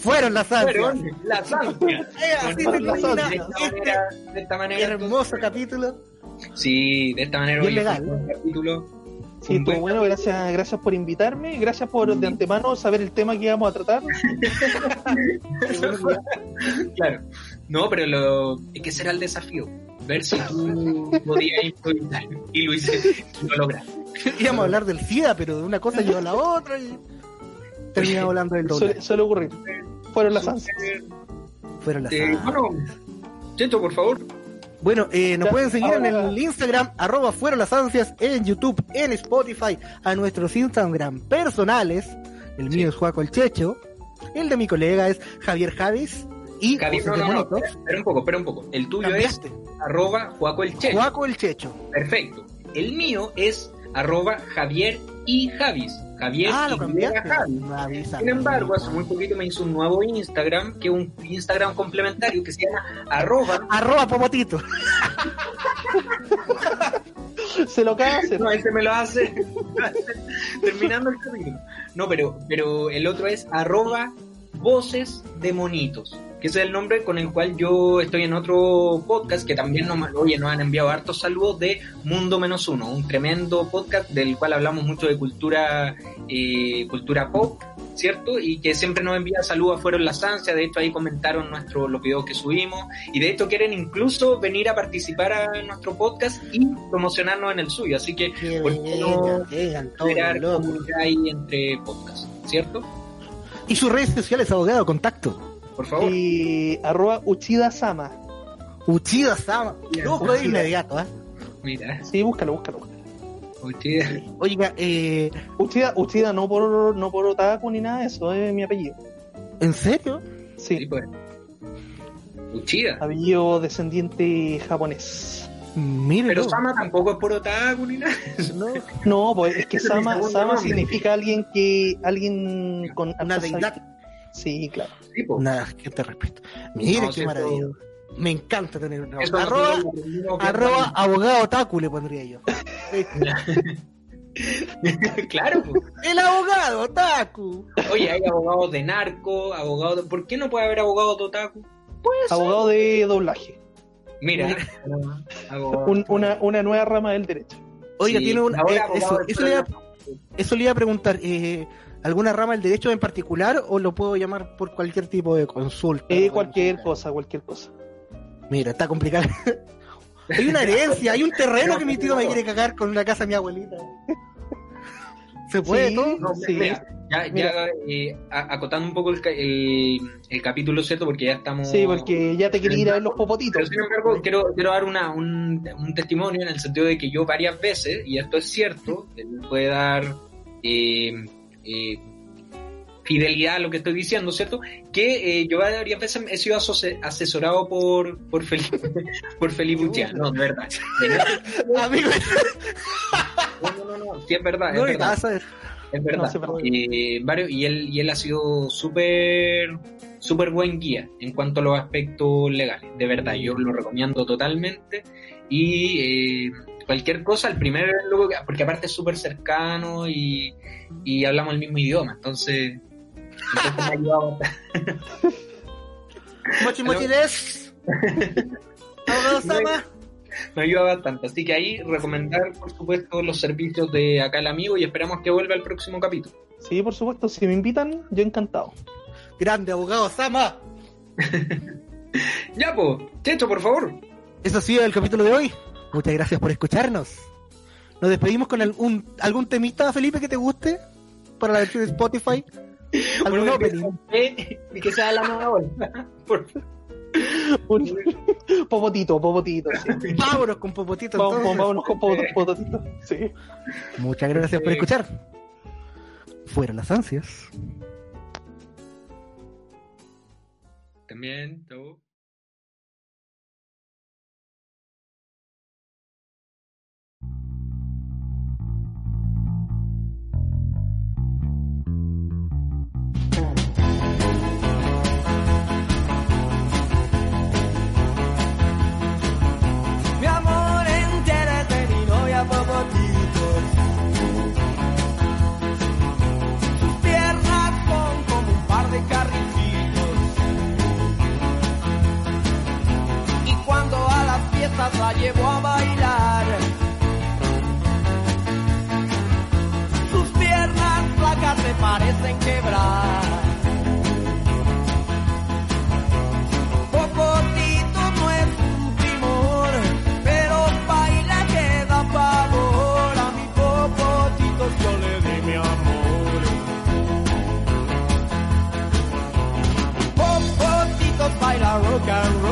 Fueron las ansias. Fueron las ansias. Así se termina De esta este manera, de esta manera hermoso capítulo. Sí, de esta manera Bien legal, un capítulo. Sí, estuvo buen bueno, gracias, gracias por invitarme, gracias por de antemano saber el tema que íbamos a tratar. Claro. No, pero lo, es que será el desafío. Ver si tú podías improvisar. Y lo hice, lo lograste. Íbamos a hablar del SIDA, pero de una cosa llevó a la otra y terminamos hablando del doble. Suele, ocurrir. Fueron las ansias. Fueron las Eh, ansias. bueno, Checho, por favor. Bueno, eh, nos pueden seguir en el Instagram, arroba fueron las ansias, en YouTube, en Spotify, a nuestros Instagram personales. El mío es Juaco el Checho, el de mi colega es Javier Javis y Javi, José no, no, no, espera, un poco, espera un poco. El tuyo Cambiaste. es arroba Juaco el Che. Juaco el Checho. Perfecto. El mío es arroba Javier y Javis. Javier Ah, lo cambiaste. Sin embargo, hace muy poquito me hizo un nuevo Instagram, que es un Instagram complementario que se llama arroba. Arroba Pomotito. Se lo hacer. No, ese me lo hace terminando el capítulo. No, pero, pero el otro es arroba voces de monitos, que ese es el nombre con el cual yo estoy en otro podcast que también nos, oye, nos han enviado hartos saludos de Mundo Menos Uno, un tremendo podcast del cual hablamos mucho de cultura, eh, cultura pop, ¿cierto? Y que siempre nos envía saludos fueron las ansias, de hecho ahí comentaron nuestro, los videos que subimos, y de hecho quieren incluso venir a participar a nuestro podcast y promocionarnos en el suyo, así que ¿Por qué no locos. comunidad ahí entre podcasts, ¿cierto? Y sus redes sociales, abogado, contacto. Por favor. Y arroba Uchida Sama. Uchida Sama. Loco de inmediato, ¿eh? Mira, Sí, búscalo, búscalo. búscalo. usted- Oiga, eh, Uchida, Uchida no por no por otaku ni nada de eso, es mi apellido. ¿en serio? sí, Sí, pues. Uchida. apellido descendiente japonés. Mire, Pero. Sama tampoco es por otaku ni nada. no. No, pues es que Sama, Sama significa alguien que alguien con Una deidad. Sí, claro. Sí. Nada, que te respeto. Mire No, qué maravilloso. Me encanta tener un Eso arroba, abogado Taku le pondría yo. claro, po. El abogado Taku. Oye, hay abogados de narco, abogados de... ¿Por qué no puede haber abogados de otaku? Abogado de doblaje. Mira, abogado- Un- una, una nueva rama del derecho. Oiga, Sí, tiene un eh, abogado eso, le iba, eso le iba a preguntar, eh, ¿alguna rama del derecho en particular o lo puedo llamar por cualquier tipo de consulta? Eh, cualquier cosa, cualquier cosa. Mira, está complicado. hay una herencia, hay un terreno que mi tío me quiere cagar con una casa de mi abuelita. ¿Se puede Sí, todo? No, sí. mira, ya, Mira. ya eh, acotando un poco el, ca- el, el capítulo, ¿cierto? Porque ya estamos... Sí, porque ya te quería ir a ver los Pero popotitos. sin embargo, quiero, quiero dar una, un, un testimonio en el sentido de que yo varias veces, y esto es cierto, él puede dar eh, eh, fidelidad a lo que estoy diciendo, ¿cierto? Que eh, yo varias veces he sido asesorado por, por Felipe, por Felipe. No, de verdad. Verdad. Amigo, No, no, no, no, sí es verdad, es no verdad. Es verdad. Eh, varios- y, él, y él ha sido súper súper buen guía en cuanto a los aspectos legales. De verdad, yo lo recomiendo totalmente. Y eh, cualquier cosa, el primer loco, que- porque aparte es súper cercano y, y hablamos el mismo idioma. Entonces, entonces me ha ayudado bastante. Mochi mochi des. Abogado Sama. me ayuda bastante. Así que ahí recomendar, por supuesto, los servicios de acá el amigo y esperamos que vuelva el próximo capítulo. Sí, por supuesto, si me invitan, yo encantado. Grande abogado Sama. Ya, pues, Checho, por favor. Eso ha sido el capítulo de hoy. Muchas gracias por escucharnos. Nos despedimos con algún, algún temita, Felipe, que te guste para la versión de Spotify. ¿Algún Bueno, opening? y que sea la nueva. Por favor. Un- popotito, popotito. Sí. Vámonos con Popotito. Entonces. vámonos con popot- popotito. Sí. Muchas gracias por escuchar. Fuera las ansias. También, chau. La llevo a bailar, sus piernas flacas me parecen quebrar. Popotito no es un timor, pero baila que da pavor. A mi popotito yo le di mi amor. Popotito baila rock and roll.